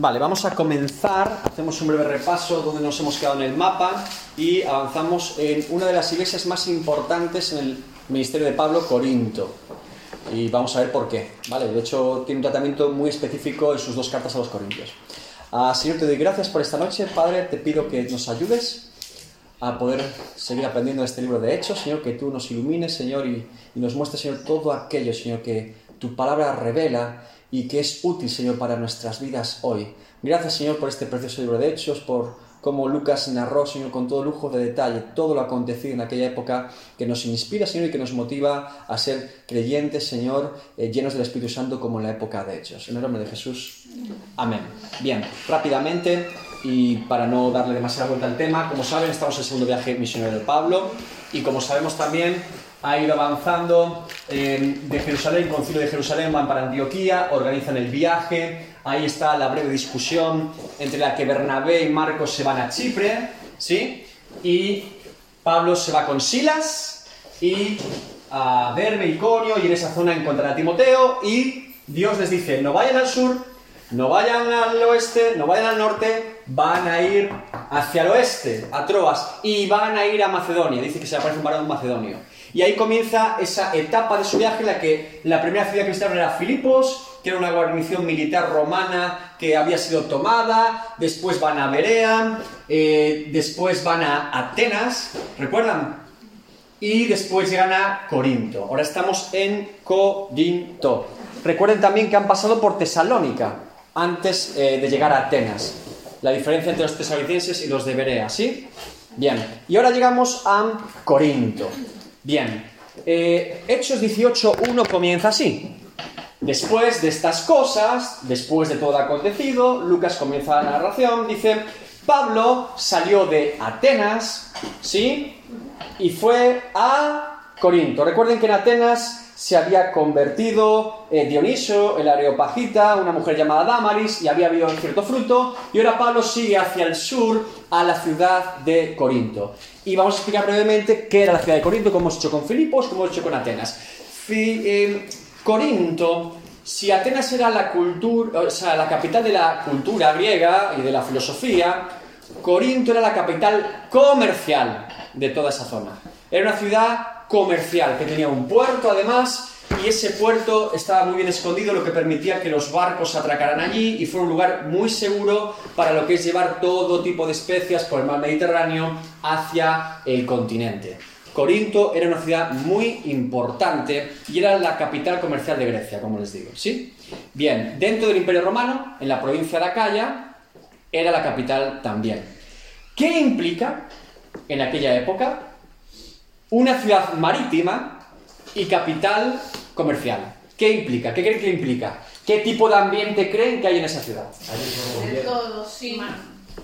Vale, vamos a comenzar, hacemos un breve repaso donde nos hemos quedado en el mapa y avanzamos en una de las iglesias más importantes en el ministerio de Pablo, Corinto. Y vamos a ver por qué. Vale, de hecho tiene un tratamiento muy específico en sus dos cartas a los Corintios. Ah, Señor, te doy gracias por esta noche. Padre, te pido que nos ayudes a poder seguir aprendiendo este libro de Hechos. Señor, que tú nos ilumines, Señor, y, y nos muestres, Señor, todo aquello, Señor, que tu palabra revela y que es útil, Señor, para nuestras vidas hoy. Gracias, Señor, por este precioso libro de Hechos, por cómo Lucas narró, Señor, con todo lujo de detalle, todo lo acontecido en aquella época que nos inspira, Señor, y que nos motiva a ser creyentes, Señor, eh, llenos del Espíritu Santo como en la época de Hechos. En el nombre de Jesús. Amén. Bien, rápidamente, y para no darle demasiada vuelta al tema, como saben, estamos en el segundo viaje misionero de Pablo, y como sabemos también, ha ido avanzando eh, de Jerusalén, concilio de Jerusalén, van para Antioquía, organizan el viaje, ahí está la breve discusión entre la que Bernabé y Marcos se van a Chipre, ¿sí? Y Pablo se va con Silas y a Derbe, Iconio, y en esa zona encuentran a Timoteo y Dios les dice, no vayan al sur, no vayan al oeste, no vayan al norte, van a ir hacia el oeste, a Troas, y van a ir a Macedonia. Dice que se aparece un varón macedonio. Y ahí comienza esa etapa de su viaje en la que la primera ciudad que visitaron era Filipos, que era una guarnición militar romana que había sido tomada, después van a Berea, eh, después van a Atenas, ¿recuerdan? Y después llegan a Corinto. Ahora estamos en Corinto. Recuerden también que han pasado por Tesalónica antes eh, de llegar a Atenas. La diferencia entre los tesalonicenses y los de Berea, ¿sí? Bien. Y ahora llegamos a Corinto. Bien, eh, Hechos 18.1 comienza así. Después de estas cosas, después de todo acontecido, Lucas comienza la narración, dice, Pablo salió de Atenas, ¿sí? Y fue a Corinto. Recuerden que en Atenas se había convertido eh, Dioniso, el Areopagita, una mujer llamada Damaris, y había habido cierto fruto, y ahora Pablo sigue hacia el sur a la ciudad de Corinto. Y vamos a explicar brevemente qué era la ciudad de Corinto, cómo hemos hecho con Filipos, cómo hemos hecho con Atenas. Eh, Corinto, si Atenas era la, la capital de la cultura griega y de la filosofía, Corinto era la capital comercial de toda esa zona. Era una ciudad comercial que tenía un puerto además y ese puerto estaba muy bien escondido, lo que permitía que los barcos atracaran allí y fue un lugar muy seguro para lo que es llevar todo tipo de especias por el mar Mediterráneo hacia el continente. Corinto era una ciudad muy importante y era la capital comercial de Grecia, como les digo, ¿sí? Bien, dentro del Imperio Romano, en la provincia de Acaya, era la capital también. ¿Qué implica en aquella época una ciudad marítima y capital comercial. ¿Qué implica? ¿Qué creen que implica? ¿Qué tipo de ambiente creen que hay en esa ciudad? De todo, sí.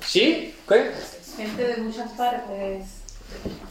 ¿Sí? ¿Qué? Gente de muchas partes.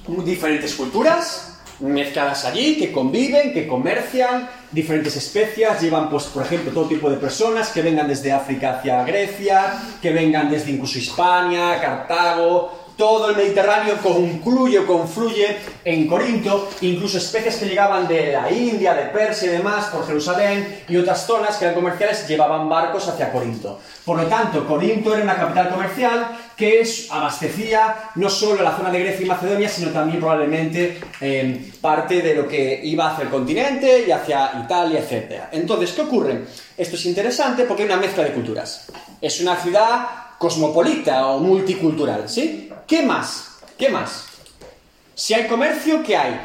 Diferentes culturas mezcladas allí, que conviven, que comercian, diferentes especias, llevan, pues, por ejemplo, todo tipo de personas que vengan desde África hacia Grecia, que vengan desde incluso Hispania, Cartago, todo el Mediterráneo concluye o confluye en Corinto, incluso especies que llegaban de la India, de Persia y demás, por Jerusalén y otras zonas que eran comerciales llevaban barcos hacia Corinto. Por lo tanto, Corinto era una capital comercial que abastecía no solo la zona de Grecia y Macedonia, sino también probablemente eh, parte de lo que iba hacia el continente y hacia Italia, etc. Entonces, ¿qué ocurre? Esto es interesante porque hay una mezcla de culturas. Es una ciudad cosmopolita o multicultural, ¿sí? ¿Qué más? ¿Qué más? Si hay comercio, ¿qué hay?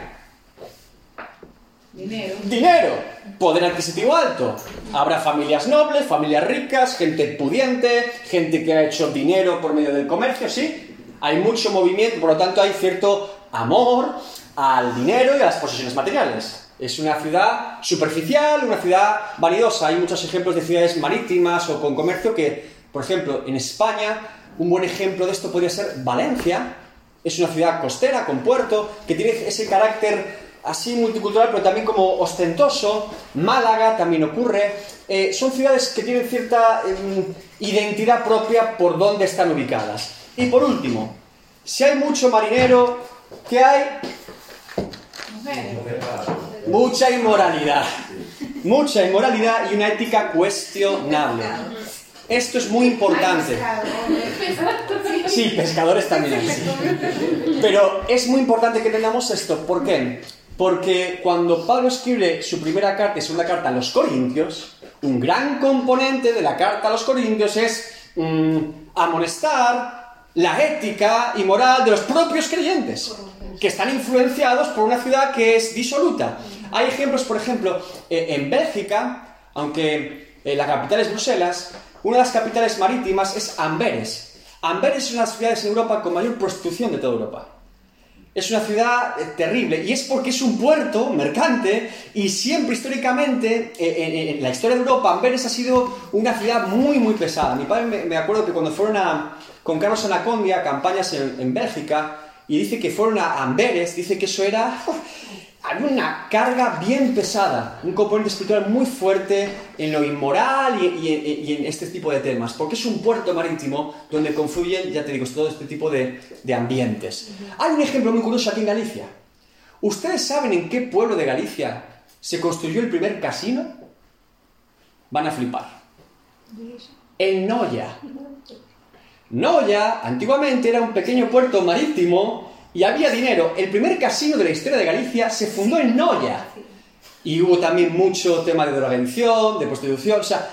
Dinero. Dinero. Poder adquisitivo alto. Habrá familias nobles, familias ricas, gente pudiente, gente que ha hecho dinero por medio del comercio, ¿sí? Hay mucho movimiento, por lo tanto hay cierto amor al dinero y a las posesiones materiales. Es una ciudad superficial, una ciudad vanidosa. Hay muchos ejemplos de ciudades marítimas o con comercio que, por ejemplo, en España un buen ejemplo de esto podría ser Valencia. Es una ciudad costera, con puerto, que tiene ese carácter así multicultural, pero también como ostentoso. Málaga también ocurre. Eh, son ciudades que tienen cierta em, identidad propia por dónde están ubicadas. Y por último, si hay mucho marinero, ¿qué hay? Mucha inmoralidad. Mucha inmoralidad y una ética cuestionable. Esto es muy importante. Sí, pescadores también sí. Pero es muy importante que entendamos esto. ¿Por qué? Porque cuando Pablo escribe su primera carta y segunda carta a los Corintios, un gran componente de la carta a los Corintios es mm, amonestar la ética y moral de los propios creyentes, que están influenciados por una ciudad que es disoluta. Hay ejemplos, por ejemplo, eh, en Bélgica, aunque eh, la capital es Bruselas, una de las capitales marítimas es Amberes. Amberes es una de las ciudades en Europa con mayor prostitución de toda Europa. Es una ciudad eh, terrible y es porque es un puerto mercante y siempre históricamente en, la historia de Europa Amberes ha sido una ciudad muy muy pesada. Mi padre me, acuerdo que cuando fueron a, con Carlos Anacondia a campañas en, en Bélgica y dice que fueron a Amberes, dice que eso era había una carga bien pesada, un componente espiritual muy fuerte en lo inmoral y, en este tipo de temas, porque es un puerto marítimo donde confluyen, ya te digo, todo este tipo de, ambientes. Hay un ejemplo muy curioso aquí en Galicia. ¿Ustedes saben en qué pueblo de Galicia se construyó el primer casino? Van a flipar. En Noya. Noya, antiguamente, era un pequeño puerto marítimo y había dinero. El primer casino de la historia de Galicia se fundó en Noya. Y hubo también mucho tema de drogadicción, de prostitución. O sea,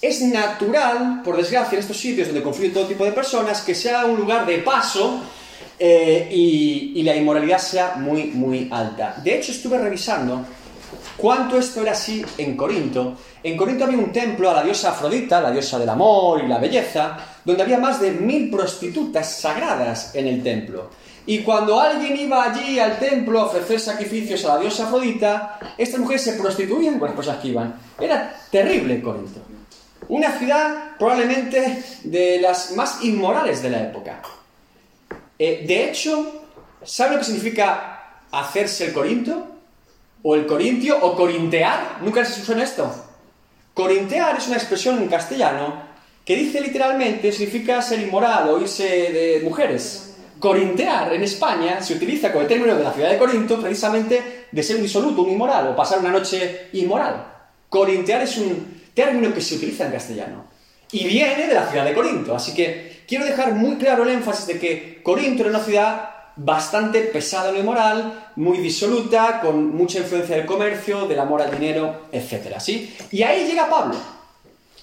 es natural, por desgracia, en estos sitios donde confluyen todo tipo de personas, que sea un lugar de paso eh, y, y, la inmoralidad sea muy, muy alta. De hecho, estuve revisando cuánto esto era así en Corinto. En Corinto había un templo a la diosa Afrodita, la diosa del amor y la belleza, donde había más de mil prostitutas sagradas en el templo. Y cuando alguien iba allí al templo a ofrecer sacrificios a la diosa Afrodita, estas mujeres se prostituían con las personas que iban. Era terrible Corinto. Una ciudad probablemente de las más inmorales de la época. Eh, de hecho, ¿sabe lo que significa hacerse el Corinto? ¿O el Corintio? ¿O corintear? ¿Nunca se usó en esto? Corintear es una expresión en castellano que dice literalmente, significa ser inmoral o irse de mujeres. Corintear en España se utiliza con el término de la ciudad de Corinto precisamente de ser un disoluto, un inmoral, o pasar una noche inmoral. Corintear es un término que se utiliza en castellano y viene de la ciudad de Corinto. Así que quiero dejar muy claro el énfasis de que Corinto era una ciudad bastante pesada en lo inmoral, muy disoluta, con mucha influencia del comercio, del amor al dinero, etc. ¿sí? Y ahí llega Pablo.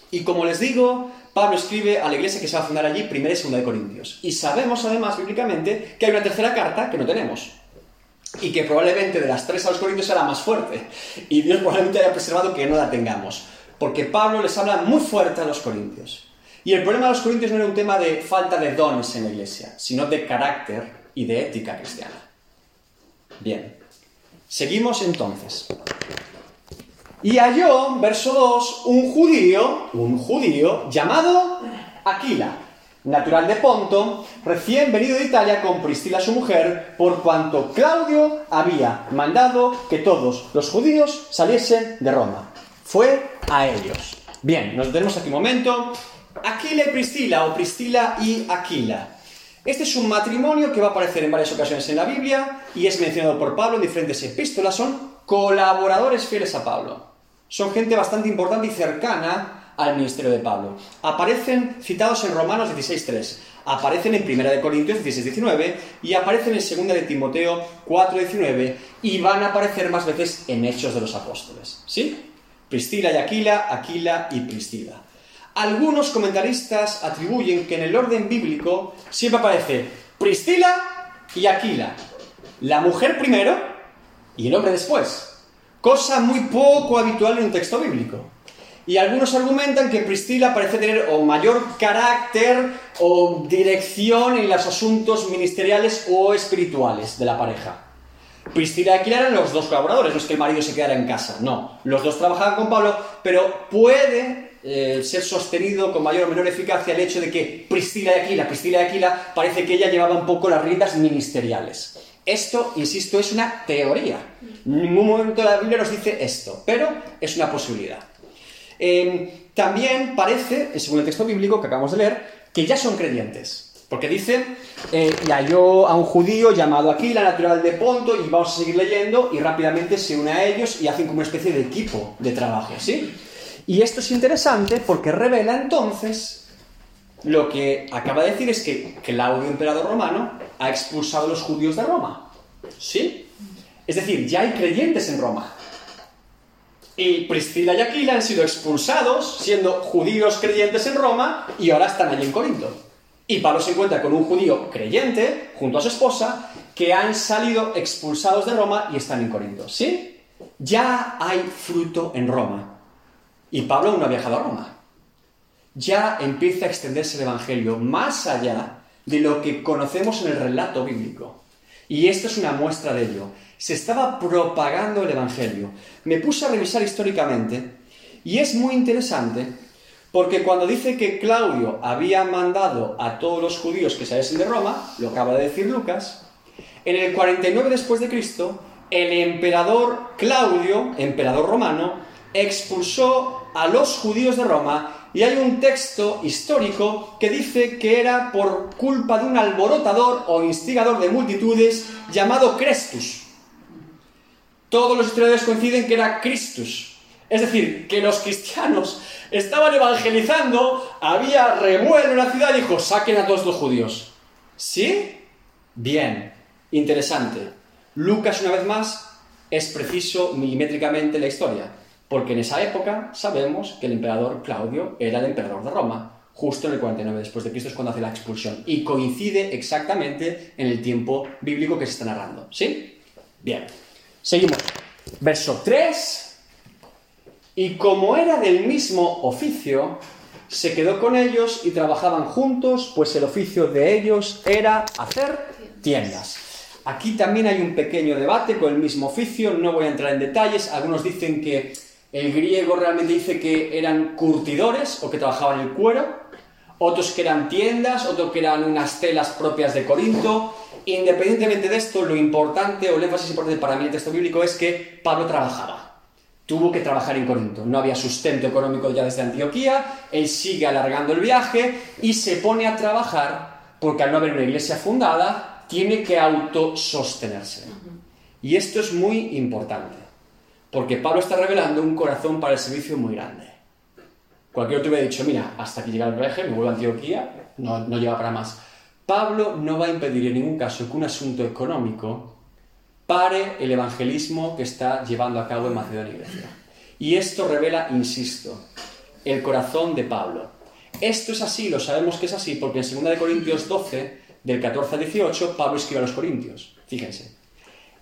Y como les digo, Pablo escribe a la iglesia que se va a fundar allí, primera y segunda de Corintios. Y sabemos además bíblicamente que hay una tercera carta que no tenemos. Y que probablemente de las tres a los Corintios será más fuerte. Y Dios probablemente haya preservado que no la tengamos. Porque Pablo les habla muy fuerte a los Corintios. Y el problema de los Corintios no era un tema de falta de dones en la iglesia, sino de carácter y de ética cristiana. Bien. Seguimos entonces. Y halló, verso 2, un judío, un judío llamado Aquila, natural de Ponto, recién venido de Italia con Priscila su mujer, por cuanto Claudio había mandado que todos los judíos saliesen de Roma. Fue a ellos. Bien, nos detenemos aquí un momento. Aquila y Priscila, o Priscila y Aquila. Este es un matrimonio que va a aparecer en varias ocasiones en la Biblia y es mencionado por Pablo en diferentes epístolas. Son colaboradores fieles a Pablo son gente bastante importante y cercana al ministerio de Pablo. Aparecen citados en Romanos 16.3, aparecen en 1 Corintios 16.19 y aparecen en 2 de Timoteo 4.19 y van a aparecer más veces en Hechos de los Apóstoles. ¿Sí? Priscila y Aquila, Aquila y Priscila. Algunos comentaristas atribuyen que en el orden bíblico siempre aparece Priscila y Aquila. La mujer primero y el hombre después cosa muy poco habitual en un texto bíblico. Y algunos argumentan que Priscila parece tener o mayor carácter o dirección en los asuntos ministeriales o espirituales de la pareja. Priscila y Aquila eran los dos colaboradores, no es que el marido se quedara en casa, no. Los dos trabajaban con Pablo, pero puede eh, ser sostenido con mayor o menor eficacia el hecho de que Priscila y Aquila, Priscila y Aquila, parece que ella llevaba un poco las riendas ministeriales. Esto, insisto, es una teoría. Ningún momento de la Biblia nos dice esto, pero es una posibilidad. Em, también parece, según el texto bíblico que acabamos de leer, que ya son creyentes. Porque dice, eh, y halló a un judío llamado Aquila, natural de Ponto, y vamos a seguir leyendo, y rápidamente se une a ellos y hacen como una especie de equipo de trabajo, ¿sí? Y esto es interesante porque revela entonces lo que acaba de decir es que Claudio, emperador romano, ha expulsado a los judíos de Roma. ¿Sí? Es decir, ya hay creyentes en Roma. Y Priscila y Aquila han sido expulsados siendo judíos creyentes en Roma y ahora están allí en Corinto. Y Pablo se encuentra con un judío creyente junto a su esposa que han salido expulsados de Roma y están en Corinto. ¿Sí? Ya hay fruto en Roma. Y Pablo no ha viajado a Roma. Ya empieza a extenderse el Evangelio más allá de lo que conocemos en el relato bíblico. Y esto es una muestra de ello. Se estaba propagando el Evangelio. Me puse a revisar históricamente y es muy interesante porque cuando dice que Claudio había mandado a todos los judíos que saliesen de Roma, lo acaba de decir Lucas, en el 49 después de Cristo, el emperador Claudio, emperador romano, expulsó a los judíos de Roma y hay un texto histórico que dice que era por culpa de un alborotador o instigador de multitudes llamado Crestus. Todos los historiadores coinciden que era Christus. Es decir, que los cristianos estaban evangelizando, había revuelo en la ciudad y dijo, saquen a todos los judíos. ¿Sí? Bien, interesante. Lucas, una vez más, es preciso milimétricamente la historia, porque en esa época sabemos que el emperador Claudio era el emperador de Roma, justo en el 49 después de Cristo es cuando hace la expulsión, y coincide exactamente en el tiempo bíblico que se está narrando. ¿Sí? Bien, seguimos. Verso 3. Y como era del mismo oficio, se quedó con ellos y trabajaban juntos, pues el oficio de ellos era hacer tiendas. Aquí también hay un pequeño debate con el mismo oficio, no voy a entrar en detalles. Algunos dicen que el griego realmente dice que eran curtidores o que trabajaban el cuero, otros que eran tiendas, otros que eran unas telas propias de Corinto. Independientemente de esto, lo importante o el énfasis importante para mí en el texto bíblico es que Pablo trabajaba. Tuvo que trabajar en Corinto. No había sustento económico ya desde Antioquía. Él sigue alargando el viaje y se pone a trabajar porque al no haber una iglesia fundada, tiene que autosostenerse. Y esto es muy importante, porque Pablo está revelando un corazón para el servicio muy grande. Cualquier otro hubiera dicho, mira, hasta que llega el viaje, me vuelvo a Antioquía, no, no lleva para más. Pablo no va a impedir en ningún caso que un asunto económico pare el evangelismo que está llevando a cabo en Macedonia y Grecia. Y esto revela, insisto, el corazón de Pablo. Esto es así, lo sabemos que es así, porque en 2 Corintios 12, del 14 al 18, Pablo escribe a los Corintios. Fíjense.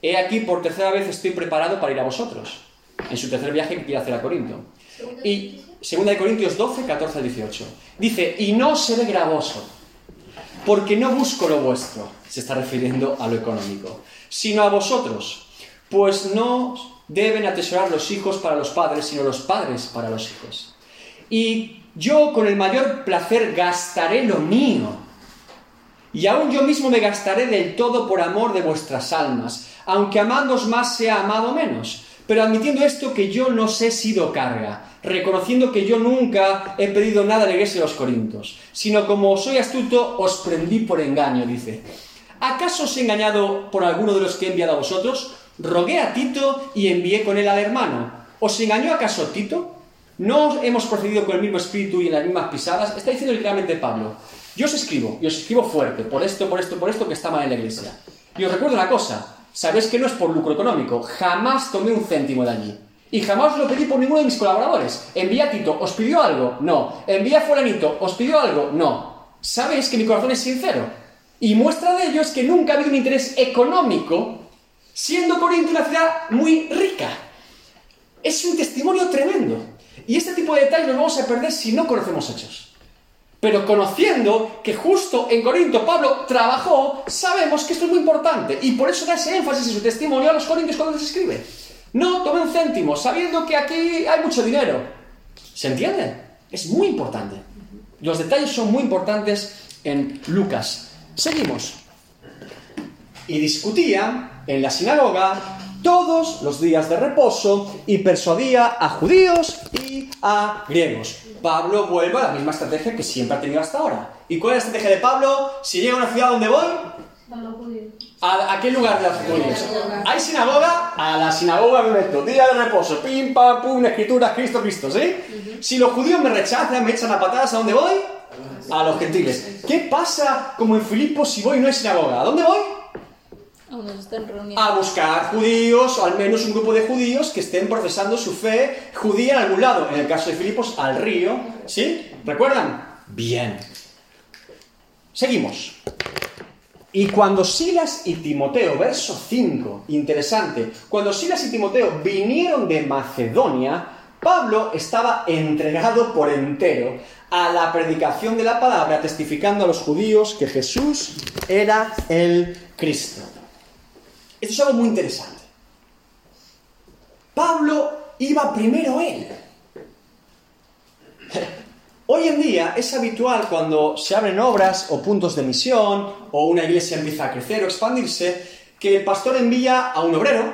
He aquí por tercera vez estoy preparado para ir a vosotros, en su tercer viaje que quiere hacer a Corinto. Y 2 Corintios 12, 14 al 18. Dice, y no seré gravoso, porque no busco lo vuestro, se está refiriendo a lo económico, sino a vosotros, pues no deben atesorar los hijos para los padres, sino los padres para los hijos. Y yo con el mayor placer gastaré lo mío, y aún yo mismo me gastaré del todo por amor de vuestras almas, aunque amándos más sea amado menos. Pero admitiendo esto que yo no sé he sido carga, reconociendo que yo nunca he pedido nada a la iglesia de los Corintios, sino como soy astuto, os prendí por engaño, dice. ¿Acaso os he engañado por alguno de los que he enviado a vosotros? Rogué a Tito y envié con él al hermano. ¿Os engañó acaso Tito? ¿No hemos procedido con el mismo espíritu y en las mismas pisadas? Está diciendo literalmente Pablo. Yo os escribo, y os escribo fuerte, por esto, por esto, por esto, que está mal en la iglesia. Y os recuerdo una cosa, sabéis que no es por lucro económico, jamás tomé un céntimo de allí. Y jamás lo pedí por ninguno de mis colaboradores. Envía a Tito, ¿os pidió algo? No. Envía a Fulanito, ¿os pidió algo? No. Sabéis que mi corazón es sincero. Y muestra de ello es que nunca ha habido un interés económico, siendo Corinto una ciudad muy rica. Es un testimonio tremendo. Y este tipo de detalles los vamos a perder si no conocemos hechos. Pero conociendo que justo en Corinto Pablo trabajó, sabemos que esto es muy importante. Y por eso da ese énfasis en su testimonio a los corintios cuando se escribe. No tome un céntimo, sabiendo que aquí hay mucho dinero. ¿Se entiende? Es muy importante. Los detalles son muy importantes en Lucas. Seguimos. Y discutía en la sinagoga todos los días de reposo y persuadía a judíos y a griegos. Pablo vuelve a la misma estrategia que siempre ha tenido hasta ahora. ¿Y cuál es la estrategia de Pablo? Si llega a una ciudad donde voy, ¿A, a qué lugar de los judíos? ¿Hay sinagoga? A la sinagoga me meto. Día de reposo. Pim, pam, pum, escrituras, Cristo, Cristo, ¿sí? Si los judíos me rechazan, me echan a patadas, ¿a dónde voy? A los gentiles. ¿Qué pasa como en Filipos si voy y no hay sinagoga? ¿A dónde voy? A buscar judíos, o al menos un grupo de judíos que estén profesando su fe judía en algún lado. En el caso de Filipos, al río. ¿Sí? ¿Recuerdan? Bien. Seguimos. Y cuando Silas y Timoteo, verso 5, interesante, cuando Silas y Timoteo vinieron de Macedonia, Pablo estaba entregado por entero a la predicación de la palabra, testificando a los judíos que Jesús era el Cristo. Esto es algo muy interesante. Pablo iba primero él. Hoy en día es habitual cuando se abren obras o puntos de misión o una iglesia empieza a crecer o expandirse que el pastor envía a un obrero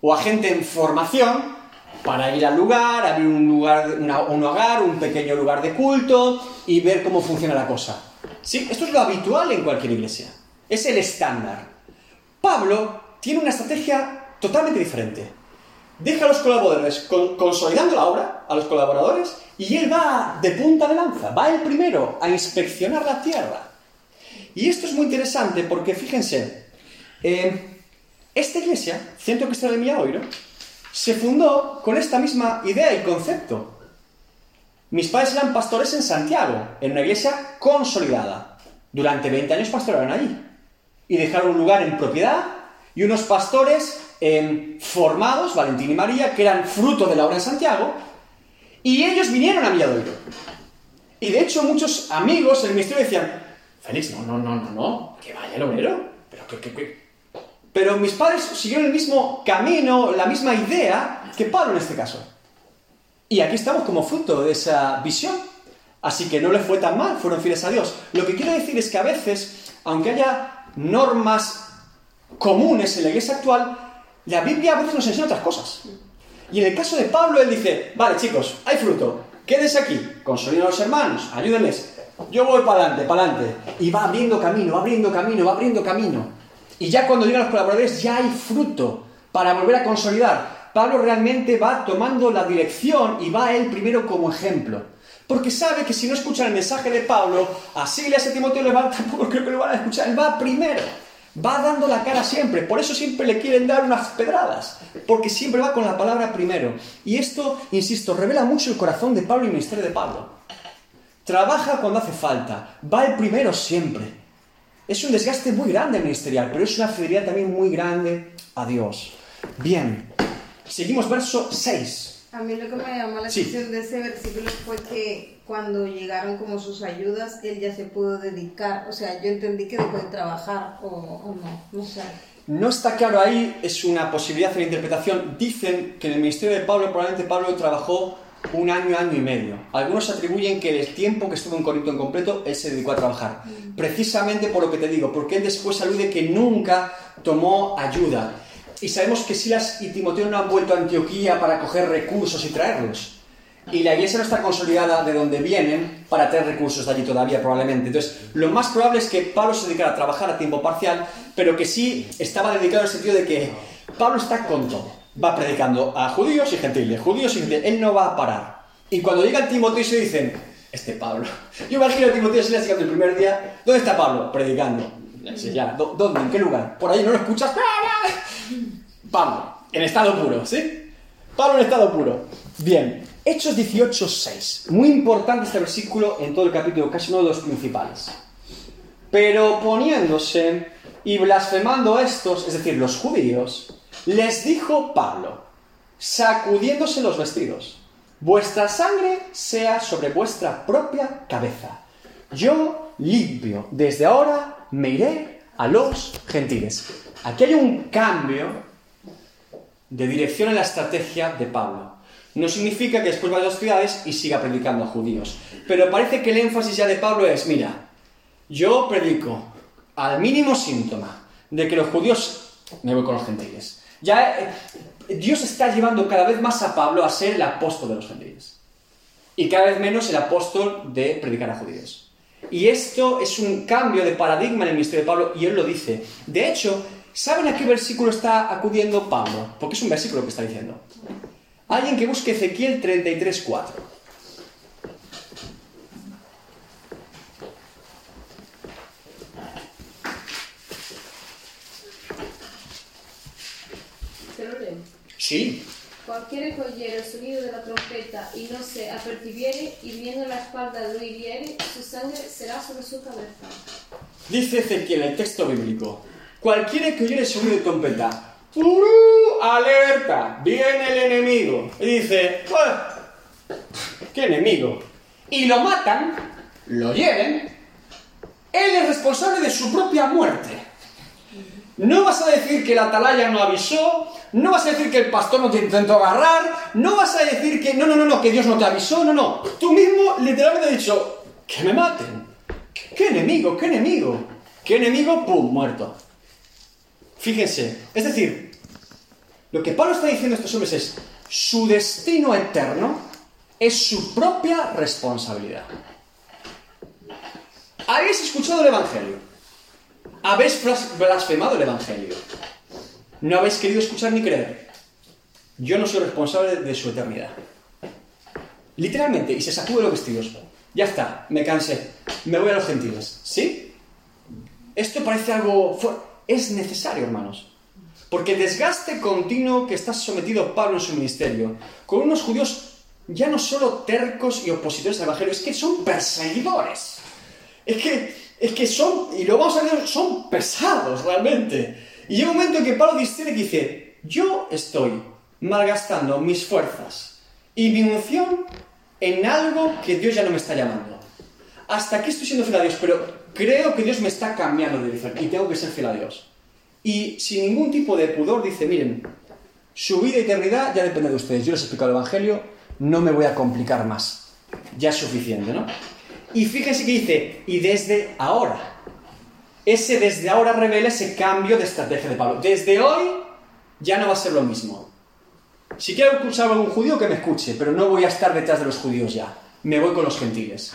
o a gente en formación para ir al lugar, abrir un lugar, un hogar, un pequeño lugar de culto y ver cómo funciona la cosa. Sí, esto es lo habitual en cualquier iglesia. Es el estándar. Pablo tiene una estrategia totalmente diferente. Deja a los colaboradores con- consolidando la obra, a los colaboradores, y él va de punta de lanza, va el primero a inspeccionar la tierra. Y esto es muy interesante porque, fíjense, eh, esta iglesia, Centro Cristiano de Milladoiro, se fundó con esta misma idea y concepto. Mis padres eran pastores en Santiago, en una iglesia consolidada. Durante 20 años pastorearon allí. Y dejaron un lugar en propiedad y unos pastores eh, formados, Valentín y María, que eran fruto de la obra en Santiago, y ellos vinieron a Milladoiro. Y de hecho muchos amigos en el ministerio decían, Félix, no, no, no, no, no, que vaya el obrero. Pero. Pero mis padres siguieron el mismo camino, la misma idea que Pablo en este caso. Y aquí estamos como fruto de esa visión. Así que no les fue tan mal, fueron fieles a Dios. Lo que quiero decir es que a veces, aunque haya normas comunes en la iglesia actual, la Biblia a veces nos enseña otras cosas. Y en el caso de Pablo, él dice, vale chicos, hay fruto, quédense aquí, consoliden a los hermanos, ayúdenles. Yo voy para adelante, para adelante. Y va abriendo camino, va abriendo camino, va abriendo camino. Y ya cuando llegan los colaboradores, ya hay fruto para volver a consolidar. Pablo realmente va tomando la dirección y va él primero como ejemplo. Porque sabe que si no escuchan el mensaje de Pablo, a Silas y a Timoteo le van, tampoco creo que lo van a escuchar. Él va primero. Va dando la cara siempre. Por eso siempre le quieren dar unas pedradas. Porque siempre va con la palabra primero. Y esto, insisto, revela mucho el corazón de Pablo y el ministerio de Pablo. Trabaja cuando hace falta. Va el primero siempre. Es un desgaste muy grande ministerial, pero es una fidelidad también muy grande a Dios. Bien. Seguimos verso 6. A mí lo que me llamó la Sí. atención de ese versículo fue que cuando llegaron como sus ayudas, él ya se pudo dedicar. O sea, yo entendí que dejó de trabajar o, o no, no sé. No está claro ahí, es una posibilidad de la interpretación. Dicen que en el ministerio de Pablo probablemente Pablo trabajó un año, año y medio. Algunos atribuyen que el tiempo que estuvo en Corinto en completo, él se dedicó a trabajar. Precisamente por lo que te digo, porque él después alude que nunca tomó ayuda. Y sabemos que Silas y Timoteo no han vuelto a Antioquía para coger recursos y traerlos. Y la iglesia no está consolidada de donde vienen para traer recursos de allí todavía, probablemente. Entonces, lo más probable es que Pablo se dedicara a trabajar a tiempo parcial, pero que sí estaba dedicado en el sentido de que Pablo está con todo. Va predicando a judíos y gentiles, judíos y gentiles. Él no va a parar. Y cuando llega Timoteo y se dicen, este Pablo. Yo imagino a Timoteo Silas llegando el primer día. ¿Dónde está Pablo? Predicando. Sí, ya. ¿Dó- ¿Dónde? ¿En qué lugar? ¿Por ahí no lo escuchas? Pablo, en estado puro, ¿sí? Pablo en estado puro. Bien, Hechos 18.6. Muy importante este versículo en todo el capítulo, casi uno de los principales. Pero poniéndose y blasfemando estos, es decir, los judíos, les dijo Pablo, sacudiéndose los vestidos, vuestra sangre sea sobre vuestra propia cabeza. Yo limpio, desde ahora me iré a los gentiles. Aquí hay un cambio de dirección en la estrategia de Pablo. No significa que después vaya a las ciudades y siga predicando a judíos. Pero parece que el énfasis ya de Pablo es, mira, yo predico al mínimo síntoma de que los judíos me voy con los gentiles. Ya eh, Dios está llevando cada vez más a Pablo a ser el apóstol de los gentiles. Y cada vez menos el apóstol de predicar a judíos. Y esto es un cambio de paradigma en el ministerio de Pablo y él lo dice. De hecho, ¿saben a qué versículo está acudiendo Pablo? Porque es un versículo que está diciendo. Alguien que busque Ezequiel 33.4. ¿Se lo leo? Sí, Cualquiera que oyere el sonido de la trompeta y no se apercibiere, y viendo la espalda lo hiriere, su sangre será sobre su cabeza. dice Ezequiel, el texto bíblico. Cualquiera que oyere el sonido de trompeta, ¡Urú! ¡Alerta! Viene el enemigo. Y dice, "Buah, ¿qué enemigo? Y lo matan, lo hieren, él es responsable de su propia muerte. No vas a decir que la atalaya no avisó, no vas a decir que el pastor no te intentó agarrar, no vas a decir que no, no, no, no, que Dios no te avisó, no, no. Tú mismo literalmente has dicho, que me maten. ¿Qué enemigo? ¿Qué enemigo? ¿Qué enemigo? ¡Pum! Muerto. Fíjense, es decir, lo que Pablo está diciendo a estos hombres es, su destino eterno es su propia responsabilidad. ¿Habéis escuchado el Evangelio? ¿Habéis blas- blasfemado el Evangelio? ¿No habéis querido escuchar ni creer? Yo no soy responsable de su eternidad. Literalmente, y se sacude los vestidos. Ya está, me cansé. Me voy a los gentiles. ¿Sí? Esto parece algo... Es necesario, hermanos. Porque el desgaste continuo que está sometido Pablo en su ministerio, con unos judíos ya no solo tercos y opositores al Evangelio, es que son perseguidores. Es que, es que son, y lo vamos a ver, son pesados realmente. Y llega un momento en que Pablo discierne y dice, yo estoy malgastando mis fuerzas y mi unción en algo que Dios ya no me está llamando. Hasta aquí estoy siendo fiel a Dios, pero creo que Dios me está cambiando de dirección y tengo que ser fiel a Dios. Y sin ningún tipo de pudor dice, miren, su vida y eternidad ya depende de ustedes. Yo les he explicado el Evangelio, no me voy a complicar más. Ya es suficiente, ¿no? Y fíjense que dice, y desde ahora. Ese desde ahora revela ese cambio de estrategia de Pablo. Desde hoy ya no va a ser lo mismo. Si quiero escuchar a algún judío, que me escuche, pero no voy a estar detrás de los judíos ya. Me voy con los gentiles.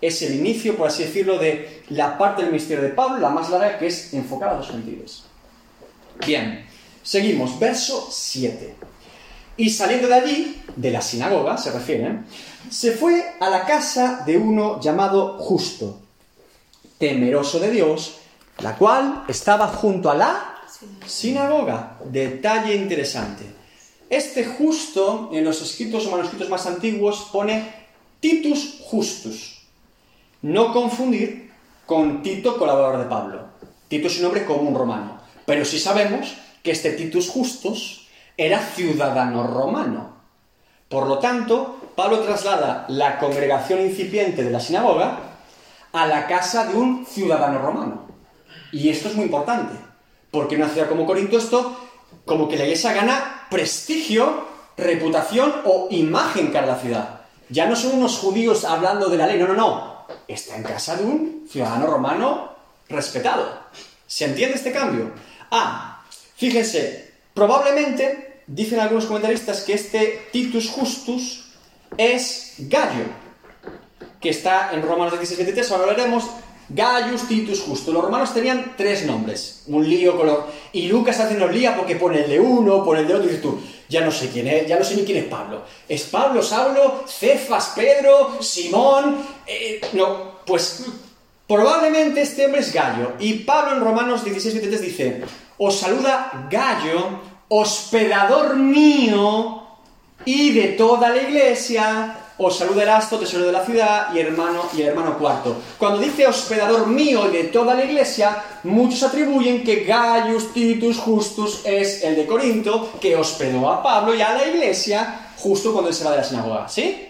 Es el inicio, por así decirlo, de la parte del ministerio de Pablo, la más larga, que es enfocar a los gentiles. Bien, seguimos, verso 7. Y saliendo de allí, de la sinagoga, se refiere, se fue a la casa de uno llamado Justo, temeroso de Dios, la cual estaba junto a la sinagoga. Detalle interesante. Este justo, en los escritos o manuscritos más antiguos, pone Titus Justus. No confundir con Tito, colaborador de Pablo. Tito es un nombre común romano. Pero sí sabemos que este Titus Justus era ciudadano romano. Por lo tanto, Pablo traslada la congregación incipiente de la sinagoga a la casa de un ciudadano romano. Y esto es muy importante, porque en una ciudad como Corinto esto, como que la iglesia gana prestigio, reputación o imagen cara la ciudad. Ya no son unos judíos hablando de la ley, no, no, no. Está en casa de un ciudadano romano respetado. ¿Se entiende este cambio? Ah, fíjense, probablemente, dicen algunos comentaristas, que este Titus Justus es Gallo, que está en Romanos 16, 23, ahora hablaremos, Gaius Titus Justus. Los romanos tenían tres nombres, un lío color. Y Lucas hace nos lía porque pone el de uno, pone el de otro, y dices tú, ya no sé quién es, ya no sé ni quién es Pablo. ¿Es Pablo, Saulo, Cefas, Pedro, Simón? Eh, no, pues probablemente este hombre es Gallo. Y Pablo en Romanos 16, 23 dice, os saluda Gallo, hospedador mío y de toda la iglesia, os saluda Erasto, tesoro de la ciudad, y hermano y el hermano cuarto. Cuando dice hospedador mío y de toda la iglesia, muchos atribuyen que Gaius Titus Justus es el de Corinto, que hospedó a Pablo y a la iglesia justo cuando él se va de la sinagoga. ¿Sí?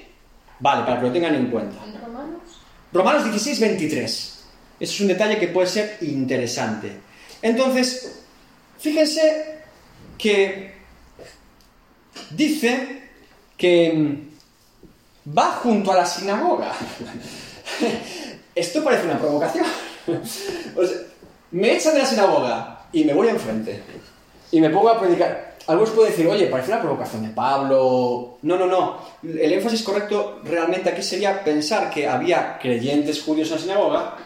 Vale, para que lo tengan en cuenta. ¿En Romanos? Romanos 16, 23. Eso es un detalle que puede ser interesante. Entonces, fíjense que dice que mm, va junto a la sinagoga. Esto parece una provocación. Me echan de la sinagoga y me voy enfrente. Y me pongo a predicar. Algunos pueden decir, oye, parece una provocación de Pablo. No, no, no. El énfasis correcto realmente aquí sería pensar que había creyentes judíos en la sinagoga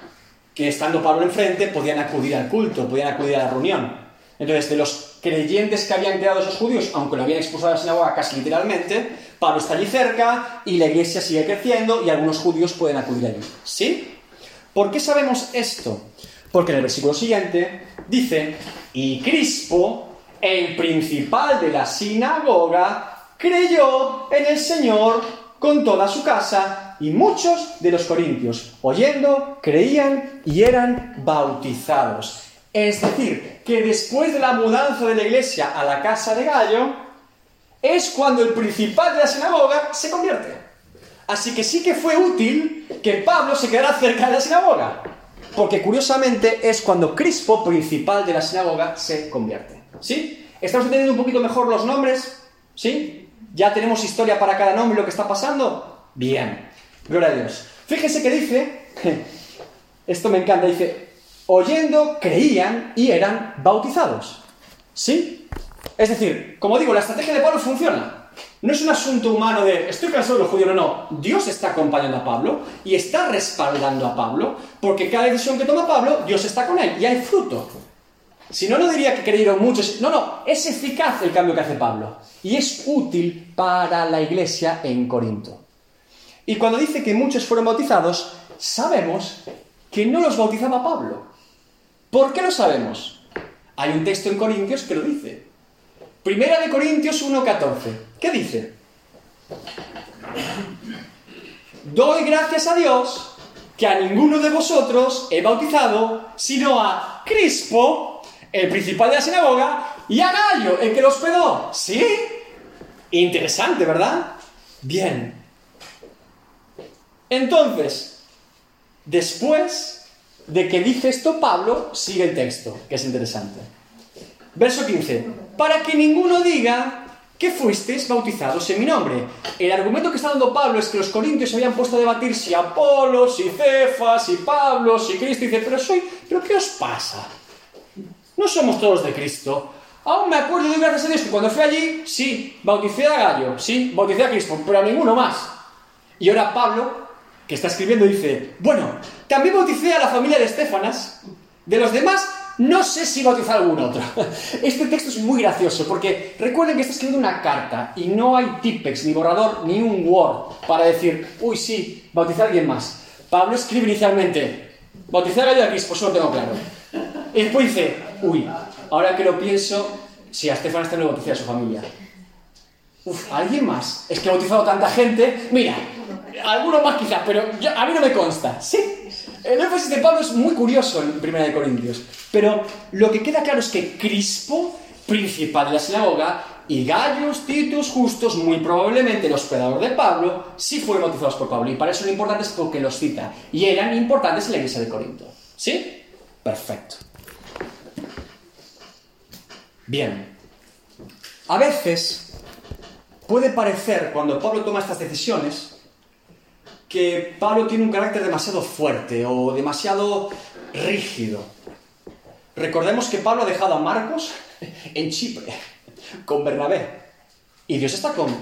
que estando Pablo enfrente podían acudir al culto, podían acudir a la reunión. Entonces, de los creyentes que habían quedado esos judíos, aunque lo habían expulsado de la sinagoga casi literalmente, Pablo está allí cerca y la iglesia sigue creciendo y algunos judíos pueden acudir allí. ¿Sí? ¿Por qué sabemos esto? Porque en el versículo siguiente dice, y Crispo, el principal de la sinagoga, creyó en el Señor con toda su casa y muchos de los corintios, oyendo, creían y eran bautizados. Es decir, que después de la mudanza de la iglesia a la casa de Gallo, es cuando el principal de la sinagoga se convierte. Así que sí que fue útil que Pablo se quedara cerca de la sinagoga. Porque curiosamente es cuando Crispo, principal de la sinagoga, se convierte. ¿Sí? ¿Estamos entendiendo un poquito mejor los nombres? ¿Sí? ¿Ya tenemos historia para cada nombre y lo que está pasando? Bien. Gloria a Dios. Fíjense que dice, esto me encanta, dice, oyendo, creían y eran bautizados. ¿Sí? Es decir, como digo, la estrategia de Pablo funciona. No es un asunto humano de estoy cansado de los judíos, no, no. Dios está acompañando a Pablo y está respaldando a Pablo, porque cada decisión que toma Pablo, Dios está con él y hay fruto. Si no, no diría que creyeron muchos. No, no, es eficaz el cambio que hace Pablo y es útil para la iglesia en Corinto. Y cuando dice que muchos fueron bautizados, sabemos que no los bautizaba Pablo. ¿Por qué lo sabemos? Hay un texto en Corintios que lo dice. Primera de Corintios 1.14. ¿Qué dice? Doy gracias a Dios que a ninguno de vosotros he bautizado, sino a Crispo, el principal de la sinagoga, y a Gallo, el que lo hospedó. ¿Sí? Interesante, ¿verdad? Bien. Entonces, después de que dice esto Pablo, sigue el texto, que es interesante. Verso 15. Para que ninguno diga que fuisteis bautizados en mi nombre. El argumento que está dando Pablo es que los corintios se habían puesto a debatir si Apolo, si Cefas, si Pablo, si Cristo. Y dice, pero soy, ¿pero qué os pasa? No somos todos de Cristo. Aún me acuerdo de gracias a Dios que cuando fui allí, sí, bauticé a Gallo, sí, bauticé a Cristo, pero a ninguno más. Y ahora Pablo, que está escribiendo, dice, bueno, también bauticé a la familia de Estefanas. De los demás, no sé si bautizar a algún otro. Este texto es muy gracioso porque recuerden que está escribiendo una carta y no hay tipex, ni borrador, ni un Word para decir, uy, sí, bautizar a alguien más. Pablo escribe inicialmente, bautizar a aquí, pues eso lo tengo claro. Y después dice, uy, ahora que lo pienso, si a Estefan este no bauticé a su familia. Uf, ¿alguien más? Es que he bautizado tanta gente. Mira, algunos más quizás, pero a mí no me consta. Sí, el énfasis de Pablo es muy curioso en 1 Corintios, pero lo que queda claro es que Crispo, principal de la sinagoga, y Gaius, Titus, Justos, muy probablemente el hospedador de Pablo, sí fueron bautizados por Pablo, y para eso lo importante es porque los cita, y eran importantes en la iglesia de Corinto. ¿Sí? Perfecto. Bien. A veces puede parecer, cuando Pablo toma estas decisiones, que Pablo tiene un carácter demasiado fuerte o demasiado rígido. Recordemos que Pablo ha dejado a Marcos en Chipre, con Bernabé. Y Dios está con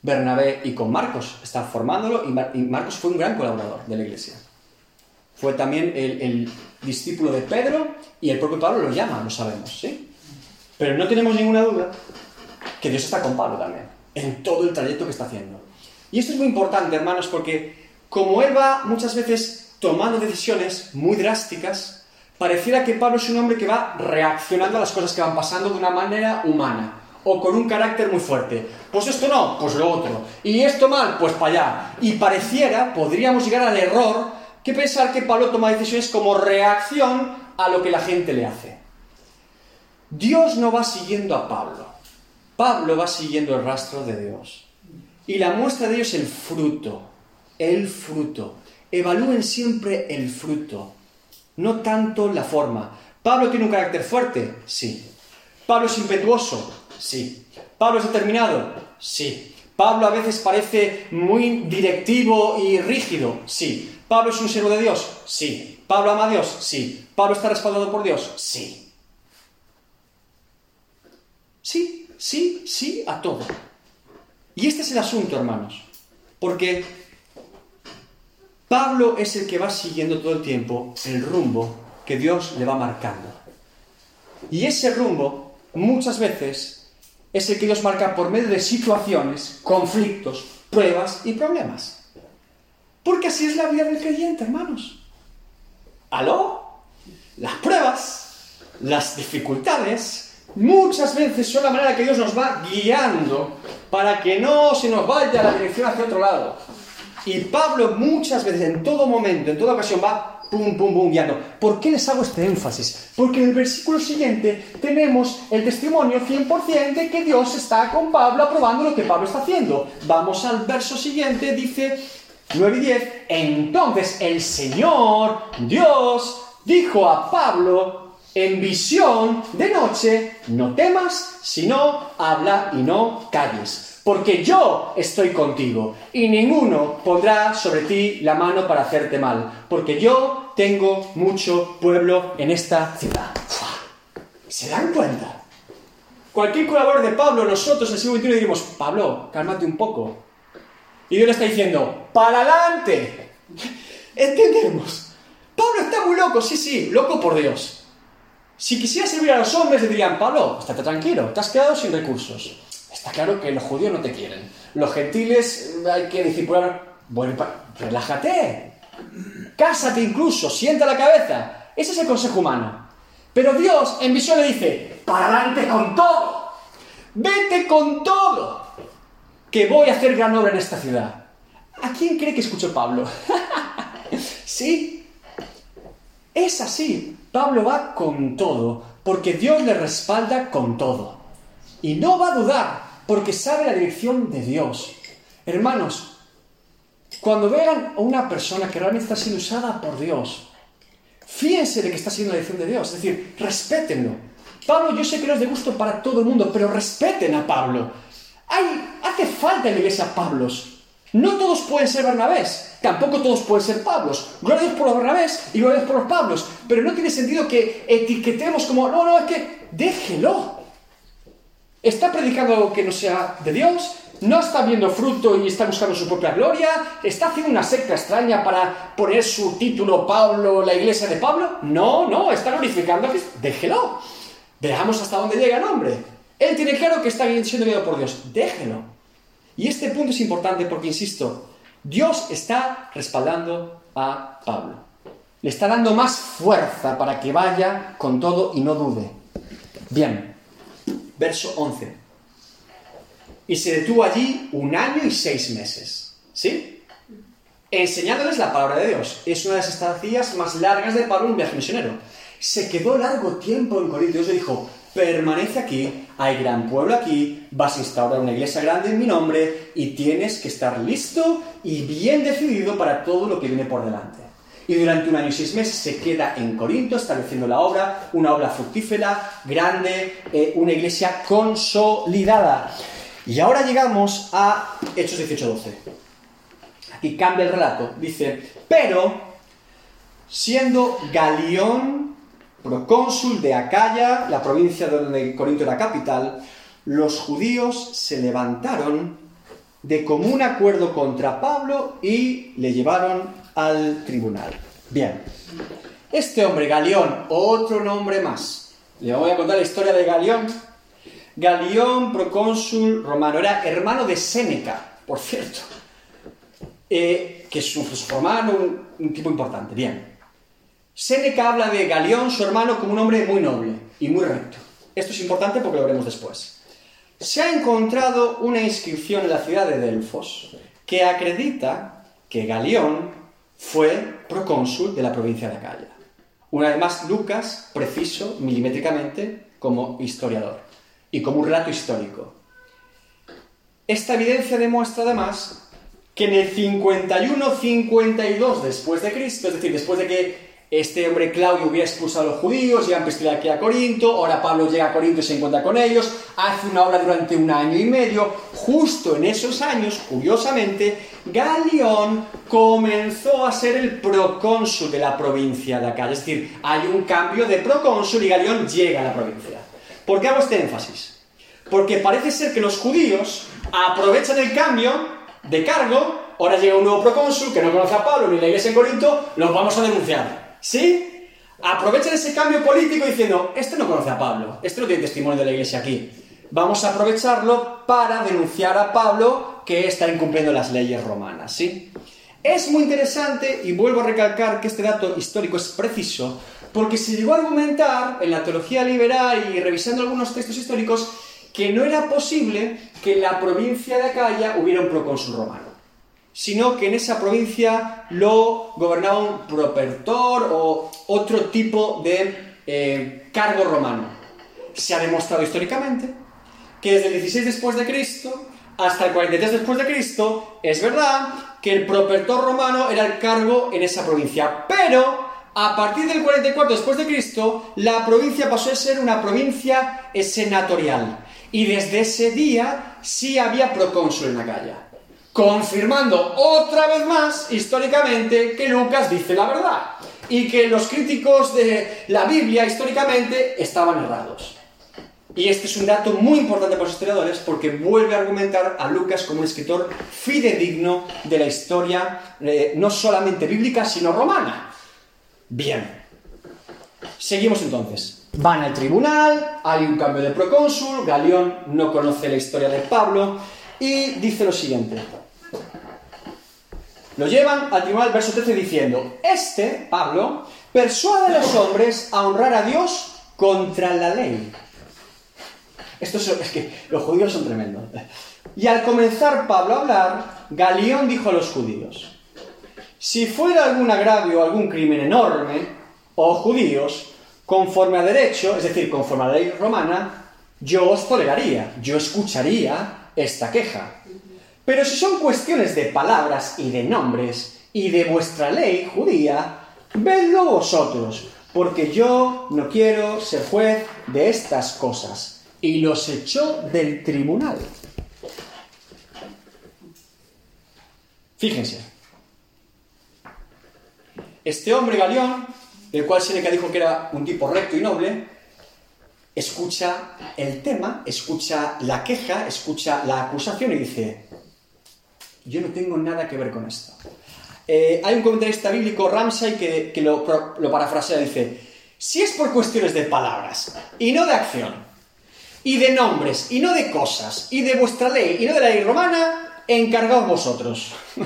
Bernabé y con Marcos, está formándolo y Marcos fue un gran colaborador de la iglesia. Fue también el, discípulo de Pedro y el propio Pablo lo llama, lo sabemos, ¿sí? Pero no tenemos ninguna duda que Dios está con Pablo también, en todo el trayecto que está haciendo. Y esto es muy importante, hermanos, porque como él va muchas veces tomando decisiones muy drásticas, pareciera que Pablo es un hombre que va reaccionando a las cosas que van pasando de una manera humana o con un carácter muy fuerte. Pues esto no, pues lo otro. Y esto mal, pues para allá. Y pareciera, podríamos llegar al error, que pensar que Pablo toma decisiones como reacción a lo que la gente le hace. Dios no va siguiendo a Pablo. Pablo va siguiendo el rastro de Dios. Y la muestra de ello es el fruto, el fruto. Evalúen siempre el fruto, no tanto la forma. ¿Pablo tiene un carácter fuerte? Sí. ¿Pablo es impetuoso? Sí. ¿Pablo es determinado? Sí. ¿Pablo a veces parece muy directivo y rígido? Sí. ¿Pablo es un siervo de Dios? Sí. ¿Pablo ama a Dios? Sí. ¿Pablo está respaldado por Dios? Sí. Sí, sí, sí a todo. Y este es el asunto, hermanos. Porque Pablo es el que va siguiendo todo el tiempo el rumbo que Dios le va marcando. Y ese rumbo muchas veces es el que Dios marca por medio de situaciones, conflictos, pruebas y problemas. Porque así es la vida del creyente, hermanos. ¿Aló? Las pruebas, las dificultades, muchas veces son la manera que Dios nos va guiando para que no se nos vaya la dirección hacia otro lado. Y Pablo muchas veces, en todo momento, en toda ocasión, va pum, pum, pum, guiando. ¿Por qué les hago este énfasis? Porque en el versículo siguiente tenemos el testimonio 100% de que Dios está con Pablo aprobando lo que Pablo está haciendo. Vamos al verso siguiente, dice 9 y 10. Entonces el Señor, Dios, dijo a Pablo en visión de noche, no temas, sino habla y no calles porque yo estoy contigo y ninguno pondrá sobre ti la mano para hacerte mal, porque yo tengo mucho pueblo en esta ciudad. ¿Se dan cuenta? Cualquier colaborador de Pablo, nosotros en el siglo XXI diríamos, Pablo, cálmate un poco. Y Dios le está diciendo, para adelante. Entendemos. Pablo está muy loco, sí, sí, loco por Dios. Si quisiera servir a los hombres, le dirían, Pablo, estate tranquilo, te has quedado sin recursos. Está claro que los judíos no te quieren. Los gentiles hay que discipular. Bueno, relájate. Cásate incluso, sienta la cabeza. Ese es el consejo humano. Pero Dios en visión le dice, para adelante con todo. Vete con todo. Que voy a hacer gran obra en esta ciudad. ¿A quién cree que escuchó Pablo? ¿Sí? Es así. Pablo va con todo, porque Dios le respalda con todo. Y no va a dudar, porque sabe la dirección de Dios. Hermanos, cuando vean a una persona que realmente está siendo usada por Dios, fíjense de que está siendo la dirección de Dios, es decir, respétenlo. Pablo, yo sé que no es de gusto para todo el mundo, pero respeten a Pablo. Hay, hace falta en la iglesia Pablos. No todos pueden ser Bernabés, tampoco todos pueden ser Pablos. Gloria a Dios por los Bernabés y gloria a Dios por los Pablos. Pero no tiene sentido que etiquetemos como, no, no, es que déjelo está predicando que no sea de Dios, no está viendo fruto y está buscando su propia gloria, está haciendo una secta extraña para poner su título Pablo, la iglesia de Pablo. No, no, está glorificando a Cristo. Déjelo. Veamos hasta dónde llega el hombre. Él tiene claro que está siendo guiado por Dios. Déjelo. Y este punto es importante porque, insisto, Dios está respaldando a Pablo. Le está dando más fuerza para que vaya con todo y no dude. Bien, verso 11. Y se detuvo allí un año y seis meses. ¿Sí? Enseñándoles la palabra de Dios. Es una de las estancias más largas de Pablo en un viaje misionero. Se quedó largo tiempo en Corinto. Dios le dijo, permanece aquí, hay gran pueblo aquí, vas a instaurar una iglesia grande en mi nombre y tienes que estar listo y bien decidido para todo lo que viene por delante y durante un año y seis meses se queda en Corinto estableciendo la obra, una obra fructífera, grande, eh, una iglesia consolidada. Y ahora llegamos a Hechos 18-12. Aquí cambia el relato. Dice, pero siendo Galión procónsul de Acaya, la provincia donde Corinto era capital, los judíos se levantaron de común acuerdo contra Pablo y le llevaron al tribunal. Bien, este hombre, Galión, otro nombre más. Le voy a contar la historia de Galión. Galión, procónsul romano, era hermano de Séneca, por cierto, eh, que es un, romano, un, tipo importante. Bien. Séneca habla de Galión, su hermano, como un hombre muy noble y muy recto. Esto es importante porque lo veremos después. Se ha encontrado una inscripción en la ciudad de Delfos que acredita que Galión fue procónsul de la provincia de Acaya. Una vez más, Lucas, preciso milimétricamente, como historiador y como un relato histórico. Esta evidencia demuestra además que en el 51-52 después de Cristo, es decir, después de que este hombre Claudio hubiera expulsado a los judíos, llegan a aquí a Corinto, ahora Pablo llega a Corinto y se encuentra con ellos, hace una obra durante un año y medio, justo en esos años, curiosamente, Galión comenzó a ser el procónsul de la provincia de acá, es decir, hay un cambio de procónsul y Galión llega a la provincia. ¿Por qué hago este énfasis? porque parece ser que los judíos aprovechan el cambio de cargo, ahora llega un nuevo procónsul que no conoce a Pablo ni la iglesia en Corinto, los vamos a denunciar. ¿Sí? Aprovechan ese cambio político diciendo, este no conoce a Pablo, este no tiene testimonio de la iglesia aquí. Vamos a aprovecharlo para denunciar a Pablo que está incumpliendo las leyes romanas, ¿sí? Es muy interesante y vuelvo a recalcar que este dato histórico es preciso porque se llegó a argumentar en la teología liberal y revisando algunos textos históricos que no era posible que en la provincia de Acaya hubiera un procónsul romano, sino que en esa provincia lo gobernaba un propertor o otro tipo de eh, cargo romano. Se ha demostrado históricamente que desde el 16 después de Cristo hasta el 43 después de Cristo es verdad que el propertor romano era el cargo en esa provincia, pero a partir del 44 después de Cristo, la provincia pasó a ser una provincia senatorial. Y desde ese día sí había procónsul en Acaya. Confirmando otra vez más, históricamente, que Lucas dice la verdad. Y que los críticos de la Biblia, históricamente, estaban errados. Y este es un dato muy importante para los historiadores porque vuelve a argumentar a Lucas como un escritor fidedigno de la historia, eh, no solamente bíblica, sino romana. Bien. Seguimos entonces. Van al tribunal, hay un cambio de procónsul, Galeón no conoce la historia de Pablo y dice lo siguiente. Lo llevan al tribunal, verso 13, diciendo, este, Pablo, persuade a los hombres a honrar a Dios contra la ley. Esto es, es que los judíos son tremendos. Y al comenzar Pablo a hablar, Galeón dijo a los judíos, si fuera algún agravio o algún crimen enorme, oh judíos, conforme a derecho, es decir, conforme a la ley romana, yo os toleraría, yo escucharía esta queja. Pero si son cuestiones de palabras y de nombres y de vuestra ley judía, vedlo vosotros, porque yo no quiero ser juez de estas cosas. Y los echó del tribunal. Fíjense, este hombre Galeón, del cual Seneca dijo que era un tipo recto y noble, escucha el tema, escucha la queja, escucha la acusación y dice, yo no tengo nada que ver con esto. Eh, hay un comentarista bíblico, Ramsay, que, lo, lo parafrasea, dice, si es por cuestiones de palabras y no de acción, y de nombres y no de cosas, y de vuestra ley y no de la ley romana, encargaos vosotros.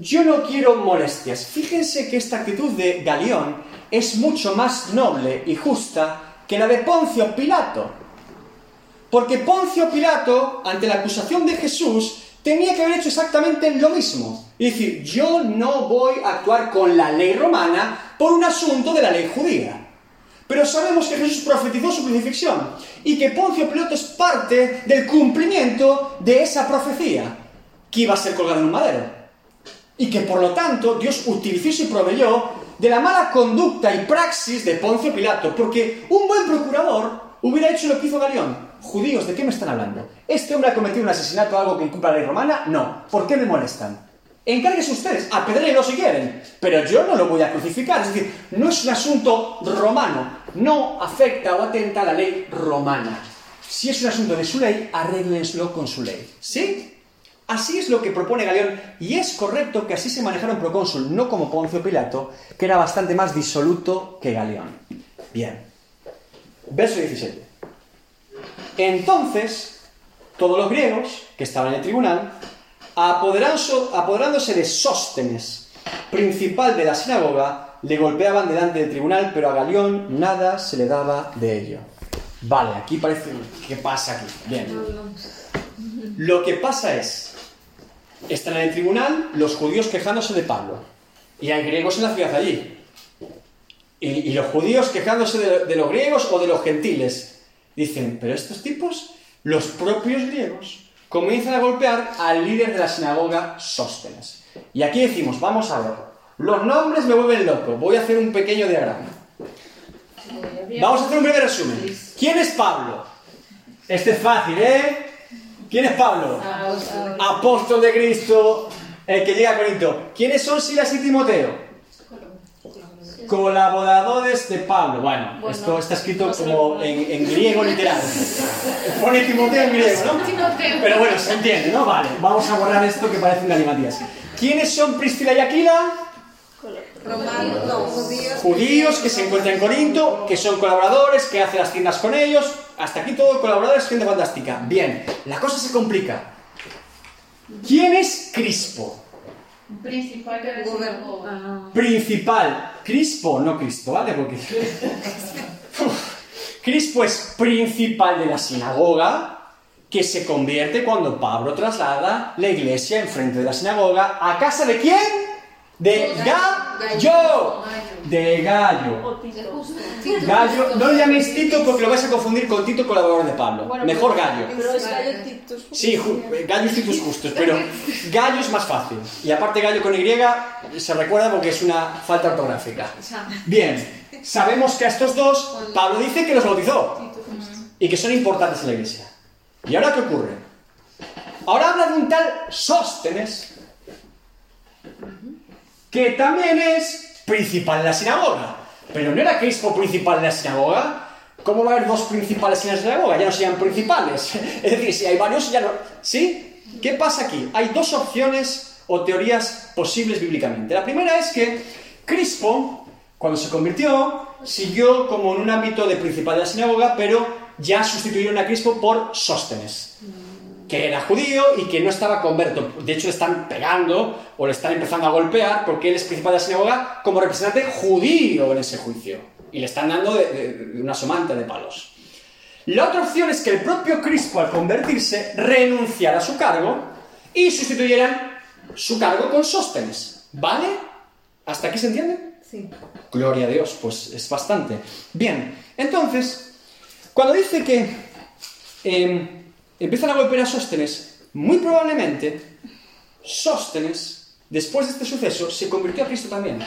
yo no quiero molestias. Fíjense que esta actitud de Galión es mucho más noble y justa que la de Poncio Pilato. Porque Poncio Pilato, ante la acusación de Jesús, tenía que haber hecho exactamente lo mismo. Y decir, yo no voy a actuar con la ley romana por un asunto de la ley judía. Pero sabemos que Jesús profetizó su crucifixión y que Poncio Pilato es parte del cumplimiento de esa profecía, que iba a ser colgado en un madero y que por lo tanto Dios utilizó y proveyó de la mala conducta y praxis de Poncio Pilato, porque un buen procurador hubiera hecho lo que hizo Galeón. Judíos, ¿de qué me están hablando? ¿Este hombre ha cometido un asesinato o algo que incumpla la ley romana? No. ¿Por qué me molestan? Encárguense ustedes, apedréenlo si quieren, pero yo no lo voy a crucificar. Es decir, no es un asunto romano, no afecta o atenta a la ley romana. Si es un asunto de su ley, arréglenselo con su ley. ¿Sí? Así es lo que propone Galeón, y es correcto que así se manejara un procónsul, no como Poncio Pilato, que era bastante más disoluto que Galeón. Bien. Verso 17. Entonces, todos los griegos que estaban en el tribunal, apoderándose de Sóstenes, principal de la sinagoga, le golpeaban delante del tribunal, pero a Galeón nada se le daba de ello. Vale, aquí parece... ¿Qué pasa aquí? Bien. Lo que pasa es están en el tribunal los judíos quejándose de Pablo. Y hay griegos en la ciudad allí. Y, los judíos quejándose de, los griegos o de los gentiles. Dicen, pero estos tipos, los propios griegos, comienzan a golpear al líder de la sinagoga Sóstenes. Y aquí decimos, vamos a ver, los nombres me vuelven loco, voy a hacer un pequeño diagrama. Vamos a hacer un breve resumen. ¿Quién es Pablo? Este es fácil, ¿eh? ¿Quién es Pablo? Apóstol de Cristo, el que llega a Corinto. ¿Quiénes son Silas y Timoteo? Colaboradores de Pablo. Bueno, Bueno, esto está escrito no como en, en griego literal. Pone Timoteo en griego, ¿no? Pero bueno, se entiende, ¿no? Vale, vamos a borrar esto que parece un galimatías. ¿Quiénes son Priscila y Aquila? Romanos, no, judíos. Judíos que se encuentran en Corinto, que son colaboradores, que hacen las tiendas con ellos. Hasta aquí todo colaboradores, gente fantástica. Bien, la cosa se complica. ¿Quién es Crispo? Principal Principal. Crispo, no Cristo, ¿vale? Porque. Crispo es principal de la sinagoga que se convierte cuando Pablo traslada la iglesia enfrente de la sinagoga a casa de quién? De Gallo. De Gallo. Gallo, no le llaméis Tito porque lo vais a confundir con Tito, colaborador de Pablo. Mejor Gallo. Pero es Gallo Titus. Sí, Gallo y Titus justos, pero Gallo es más fácil. Y aparte Gallo con Y se recuerda porque es una falta ortográfica. Bien, sabemos que a estos dos Pablo dice que los bautizó y que son importantes en la iglesia. ¿Y ahora qué ocurre? Ahora habla de un tal Sóstenes que también es principal de la sinagoga. Pero no era Crispo principal de la sinagoga. ¿Cómo va a haber dos principales en la sinagoga? Ya no serían principales. Es decir, si hay varios, ya no. ¿Sí? ¿Qué pasa aquí? Hay dos opciones o teorías posibles bíblicamente. La primera es que Crispo, cuando se convirtió, siguió como en un ámbito de principal de la sinagoga, pero ya sustituyeron a Crispo por Sóstenes que era judío y que no estaba converto. De hecho, le están pegando o le están empezando a golpear porque él es principal de la sinagoga como representante judío en ese juicio. Y le están dando de, de- de una somanta de palos. La otra opción es que el propio Crispo, al convertirse, renunciara a su cargo y sustituyeran su cargo con Sóstenes. ¿Vale? ¿Hasta aquí se entiende? sí. Gloria a Dios, pues es bastante. Bien, entonces, cuando dice que eh, empiezan a golpear a Sóstenes, muy probablemente Sóstenes, después de este suceso, se convirtió a Cristo también.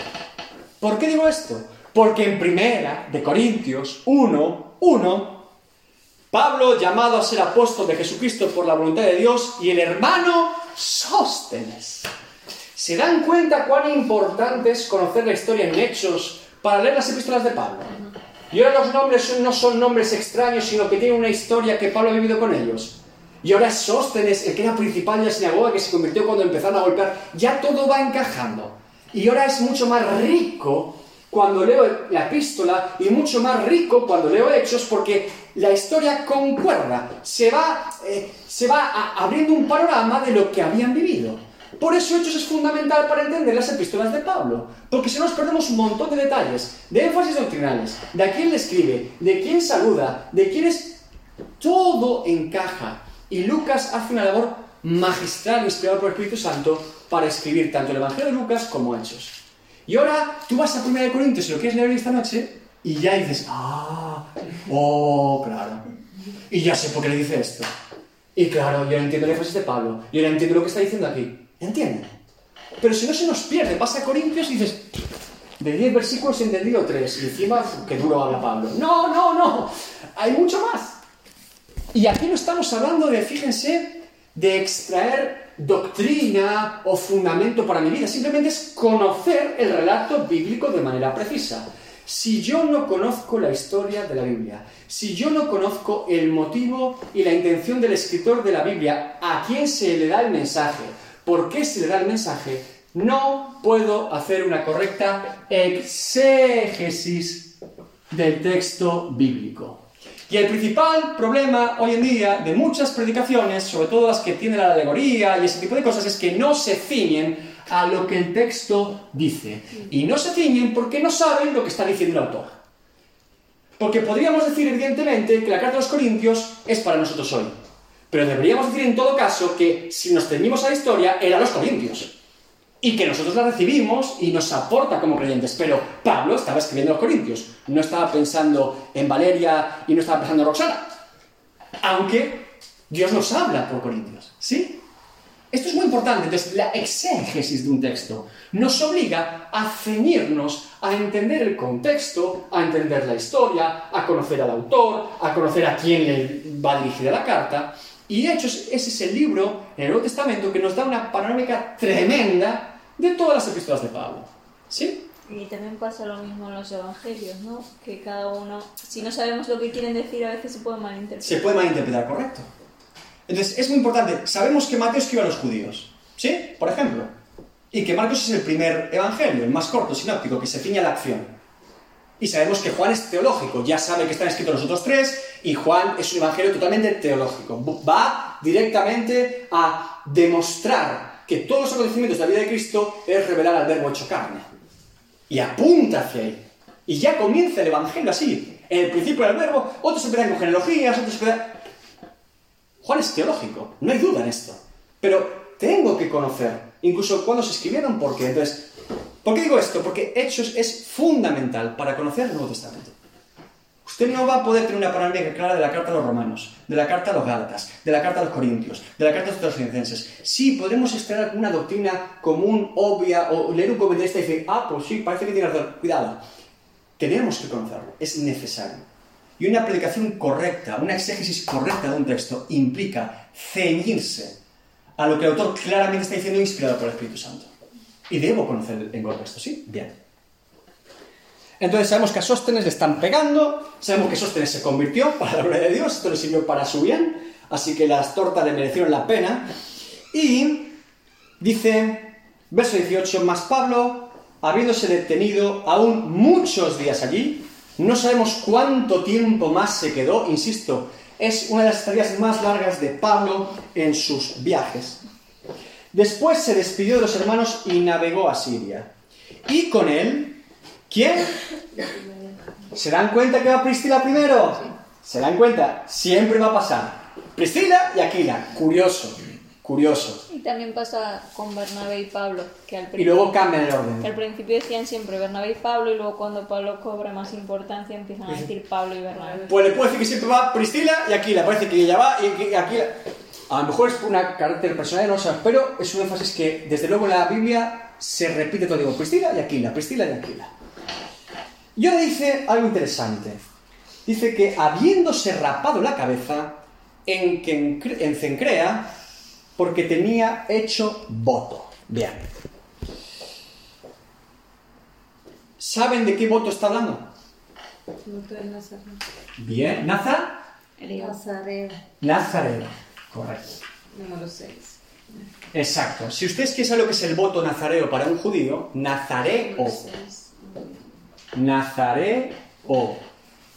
¿Por qué digo esto? Porque en primera de Corintios 1, 1, Pablo, llamado a ser apóstol de Jesucristo por la voluntad de Dios, y el hermano Sóstenes. ¿Se dan cuenta cuán importante es conocer la historia en Hechos para leer las epístolas de Pablo? Y ahora los nombres no son nombres extraños, sino que tienen una historia que Pablo ha vivido con ellos. Y ahora es Sóstenes, el que era principal de la sinagoga, que se convirtió cuando empezaron a golpear. Ya todo va encajando. Y ahora es mucho más rico cuando leo la epístola y mucho más rico cuando leo Hechos porque la historia concuerda. Se va, eh, se va a- abriendo un panorama de lo que habían vivido. Por eso Hechos es fundamental para entender las epístolas de Pablo, porque si no nos perdemos un montón de detalles, de énfasis doctrinales, de a quién le escribe, de quién saluda, de quién es... Todo encaja. Y Lucas hace una labor magistral inspirada por el Espíritu Santo para escribir tanto el Evangelio de Lucas como Hechos. Y ahora tú vas a 1 Corintios y lo quieres leer esta noche y ya dices, ah, oh, claro. Y ya sé por qué le dice esto. Y claro, yo no entiendo el énfasis de Pablo. Yo no entiendo lo que está diciendo aquí. ¿Entienden? Pero si no se nos pierde, vas a Corintios y dices, de 10 versículos he entendido 3. Y encima, qué duro habla Pablo. No, no, no. Hay mucho más. Y aquí no estamos hablando de, fíjense, de extraer doctrina o fundamento para mi vida. Simplemente es conocer el relato bíblico de manera precisa. Si yo no conozco la historia de la Biblia, si yo no conozco el motivo y la intención del escritor de la Biblia, a quién se le da el mensaje, por qué se le da el mensaje, no puedo hacer una correcta exégesis del texto bíblico. Y el principal problema hoy en día de muchas predicaciones, sobre todo las que tienen la alegoría y ese tipo de cosas, es que no se ciñen a lo que el texto dice. Y no se ciñen porque no saben lo que está diciendo el autor. Porque podríamos decir, evidentemente, que la carta de los Corintios es para nosotros hoy. Pero deberíamos decir en todo caso que si nos ceñimos a la historia, era los Corintios. Y que nosotros la recibimos y nos aporta como creyentes. Pero Pablo estaba escribiendo a los Corintios. No estaba pensando en Valeria y no estaba pensando en Roxana. Aunque Dios nos habla por Corintios. ¿Sí? Esto es muy importante. Entonces, la exégesis de un texto nos obliga a ceñirnos a entender el contexto, a entender la historia, a conocer al autor, a conocer a quién le va dirigida la carta. Y Hechos, ese es el libro en el Nuevo Testamento que nos da una panorámica tremenda de todas las epístolas de Pablo. ¿Sí? Y también pasa lo mismo en los evangelios, ¿no? Que cada uno, si no sabemos lo que quieren decir, a veces se puede malinterpretar. Se puede malinterpretar, correcto. Entonces, es muy importante. Sabemos que Mateo escribe a los judíos, ¿sí? Por ejemplo. Y que Marcos es el primer evangelio, el más corto, sinóptico, que se ciña a la acción. Y sabemos que Juan es teológico, ya sabe que están escritos los otros tres, y Juan es un evangelio totalmente teológico. Va directamente a demostrar que todos los acontecimientos de la vida de Cristo es revelar al verbo hecho carne. Y apunta hacia ahí. Y ya comienza el evangelio así. En el principio del verbo, otros empiezan con genealogías, otros empiezan... Juan es teológico, no hay duda en esto. Pero tengo que conocer, incluso cuando se escribieron, por qué. Entonces, ¿por qué digo esto? Porque Hechos es fundamental para conocer el Nuevo Testamento. Usted no va a poder tener una panorámica clara de la carta a los romanos, de la carta a los gálatas, de la carta a los corintios, de la carta a los tesalonicenses. Sí, podemos extraer una doctrina común, obvia, o leer un comentarista y decir, ah, pues sí, parece que tiene razón. Cuidado. Tenemos que conocerlo, es necesario. Y una predicación correcta, una exégesis correcta de un texto implica ceñirse a lo que el autor claramente está diciendo inspirado por el Espíritu Santo. Y debo conocer el contexto, ¿sí? Bien. Entonces sabemos que a Sóstenes le están pegando, sabemos que Sóstenes se convirtió para la gloria de Dios, esto le sirvió para su bien, así que las tortas le merecieron la pena. Y dice, verso 18, más Pablo, habiéndose detenido aún muchos días allí, no sabemos cuánto tiempo más se quedó, insisto, es una de las tareas más largas de Pablo en sus viajes. Después se despidió de los hermanos y navegó a Siria. Y con él ¿Quién? ¿Se dan cuenta que va Priscila primero? ¿Se dan cuenta? Siempre va a pasar. Priscila y Aquila. Curioso. Curioso. Y también pasa con Bernabé y Pablo. Que al y luego cambian el orden. Que al principio decían siempre Bernabé y Pablo y luego cuando Pablo cobra más importancia empiezan a decir Pablo y Bernabé. Pues le puedo decir que siempre va Priscila y Aquila. Parece que ella va y Aquila... A lo mejor es una carácter personal, no sé, pero es un énfasis que desde luego en la Biblia se repite todo. Digo, Priscila y Aquila, Priscila y Aquila. Y ahora dice algo interesante. Dice que habiéndose rapado la cabeza en, en Cencrea, porque tenía hecho voto. Bien. ¿Saben de qué voto está hablando? Bien. ¿Naza? Nazareo. Nazareo. Correcto. Número 6. Exacto. Si ustedes quieren saber lo que es el voto nazareo para un judío, nazareo Nazareo.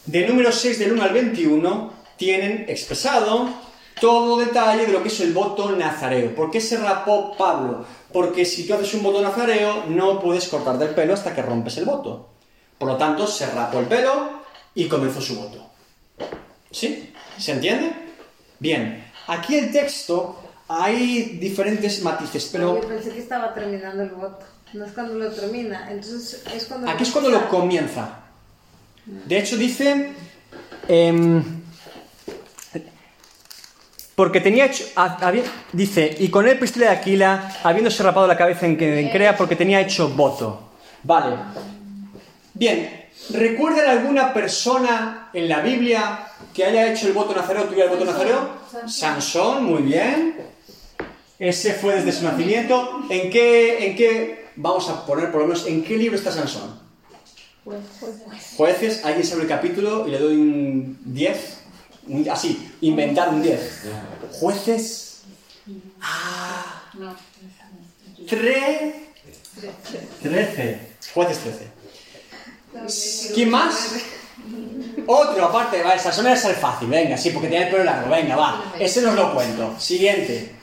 De número 6 del 1 al 21 tienen expresado todo detalle de lo que es el voto nazareo. ¿Por qué se rapó Pablo? Porque si tú haces un voto nazareo no puedes cortarte el pelo hasta que rompes el voto. Por lo tanto, se rapó el pelo y comenzó su voto. ¿Sí? ¿Se entiende? Bien, aquí el texto hay diferentes matices, pero... Yo pensé que estaba terminando el voto. No es cuando lo termina, entonces es cuando... Aquí es cuando lo comienza. De hecho dice... Em, porque tenía hecho... dice, y con él Priscila de Aquila, habiéndose rapado la cabeza en, en Crea, porque tenía hecho voto. Vale. Bien, ¿recuerdan alguna persona en la Biblia que haya hecho el voto nazareo, tuviera el voto nazareo? Sansón, muy bien. Ese fue desde su nacimiento. ¿En qué, en qué vamos a poner por lo menos en qué libro está Sansón. Jueces, alguien sabe el capítulo y le doy un 10. Así, inventar un 10. Jueces. Ah. 13. Jueces 13. ¿Quién más? Otro, aparte, vale, Sansón es el fácil, venga, sí, porque tiene el pelo largo, venga, va. Ese nos lo cuento. Siguiente.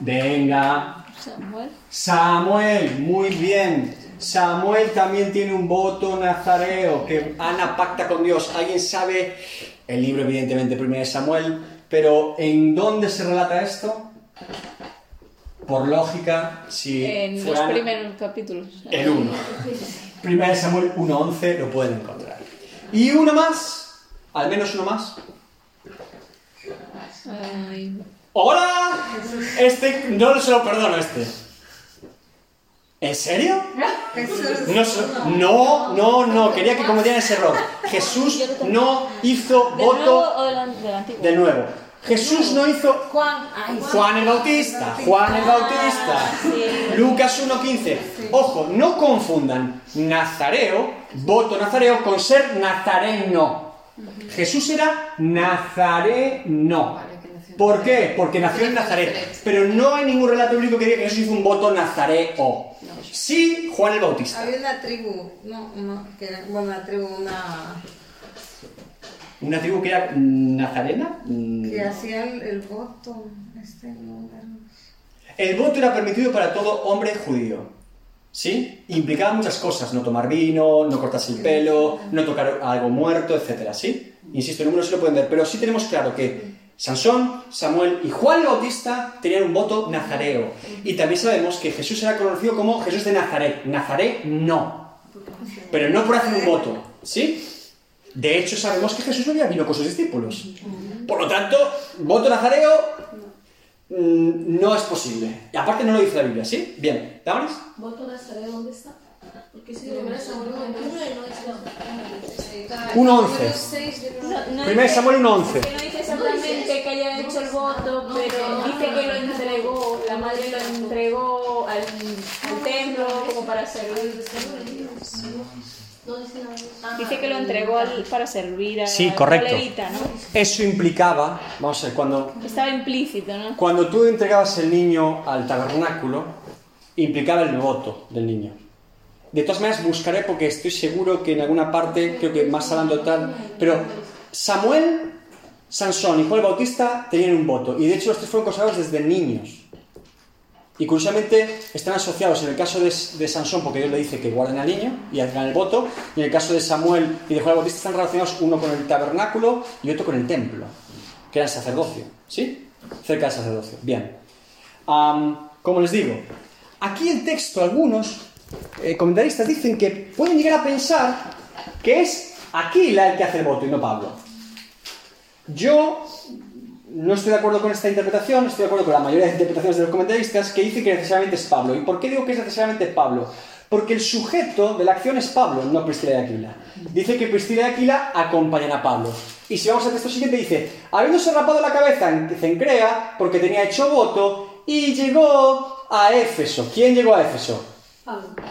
Venga. Samuel. Samuel, muy bien. Samuel también tiene un voto nazareo, que Ana pacta con Dios. ¿Alguien sabe? El libro, evidentemente, primero de Samuel, pero ¿en dónde se relata esto? Por lógica, si. En los primeros capítulos. El 1. Primero de Samuel 1.11 lo pueden encontrar. ¿Y uno más? ¿Al menos uno más? ¡Hola! Este no se lo perdono este. ¿En serio? No, no, no, quería que cometieran ese error. Jesús no hizo voto de nuevo, de nuevo. Jesús no hizo Juan, ay, sí. Juan el Bautista, Juan el Bautista. Lucas 1.15. Ojo, no confundan nazareo, voto nazareo, con ser nazareno. Jesús era nazareno. ¿Por qué? Porque nació en Nazaret. Pero no hay ningún relato bíblico que diga que Jesús hizo un voto nazareo. Sí, Juan el Bautista. Había una tribu, no, no, que era, bueno, una tribu, una, Una tribu que era nazarena. Mm. que hacía el, el voto, este, El voto era permitido para todo hombre judío. ¿Sí? Implicaba muchas cosas, no tomar vino, no cortarse el pelo, no tocar algo muerto, etcétera, ¿sí? Insisto, el número sí lo pueden ver, pero sí tenemos claro que Sansón, Samuel y Juan el Bautista tenían un voto nazareo. Y también sabemos que Jesús era conocido como Jesús de Nazaret. Nazaret no. Pero no por hacer un voto, ¿sí? De hecho, sabemos que Jesús no había vino con sus discípulos. Por lo tanto, voto nazareo mm, no es posible. Y aparte no lo dice la Biblia, ¿sí? Bien, ¿Damaris? ¿Voto Nazareo dónde está? 1.11. Número 6 de No, no Primer dice- Samuel 1.11. que no dice exactamente que haya hecho el voto, pero dice que lo entregó, la madre lo entregó al, al templo como para servir. Dice. Ah, Dice que lo entregó al- para servir a Sí, al correcto. levita, ¿no? Eso implicaba, vamos a ver, cuando, Estaba implícito, ¿no? cuando tú entregabas el niño al tabernáculo, implicaba el voto del niño. De todas maneras, buscaré porque estoy seguro que en alguna parte, creo que más hablando tal, pero Samuel, Sansón y Juan el Bautista tenían un voto, y de hecho los tres fueron consagrados desde niños. Y curiosamente están asociados en el caso de, de Sansón, porque Dios le dice que guarden al niño y hagan el voto, y en el caso de Samuel y de Juan el Bautista están relacionados uno con el tabernáculo y otro con el templo, que era el sacerdocio, ¿sí? Cerca del sacerdocio. Bien. Como les digo, aquí el texto, algunos eh, comentaristas dicen que pueden llegar a pensar que es Aquila el que hace el voto y no Pablo. Yo no estoy de acuerdo con esta interpretación, estoy de acuerdo con la mayoría de interpretaciones de los comentaristas que dicen que necesariamente es Pablo. ¿Y por qué digo que es necesariamente Pablo? Porque el sujeto de la acción es Pablo, no Priscila de Aquila. Dice que Priscila y Aquila acompañan a Pablo. Y si vamos al texto siguiente, dice, habiéndose rapado la cabeza en Cencrea, porque tenía hecho voto, y llegó a Éfeso. ¿Quién llegó a Éfeso?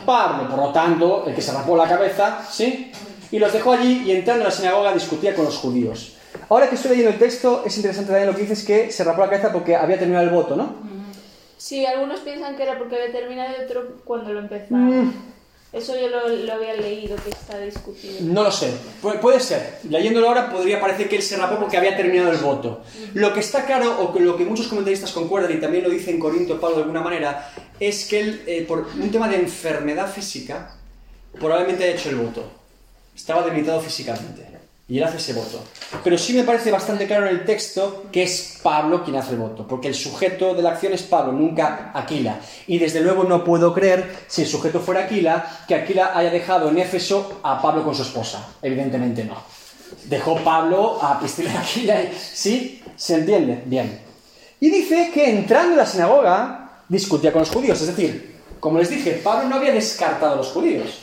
Pablo, por lo tanto, el que se rapó la cabeza, ¿sí? Y los dejó allí y entrando en la sinagoga discutía con los judíos. Ahora que estoy leyendo el texto, es interesante también lo que dices que se rapó la cabeza porque había terminado el voto, ¿no? Sí, algunos piensan que era porque había terminado y otro cuando lo empezaba. Eso yo lo, lo había leído, que está discutido. No lo sé, Pu- puede ser. Leyéndolo ahora podría parecer que él se rapó porque había terminado el voto. Lo que está claro, o que lo que muchos comentaristas concuerdan, y también lo dice en Corinto Pablo de alguna manera, es que él, eh, por un tema de enfermedad física, probablemente haya hecho el voto. Estaba debilitado físicamente. Y él hace ese voto. Pero sí me parece bastante claro en el texto que es Pablo quien hace el voto, porque el sujeto de la acción es Pablo, nunca Aquila. Y desde luego no puedo creer, si el sujeto fuera Aquila, que Aquila haya dejado en Éfeso a Pablo con su esposa. Evidentemente no. Dejó Pablo a Priscila Aquila. ¿Sí? ¿Se entiende? Bien. Y dice que entrando en la sinagoga discutía con los judíos. Es decir, como les dije, Pablo no había descartado a los judíos.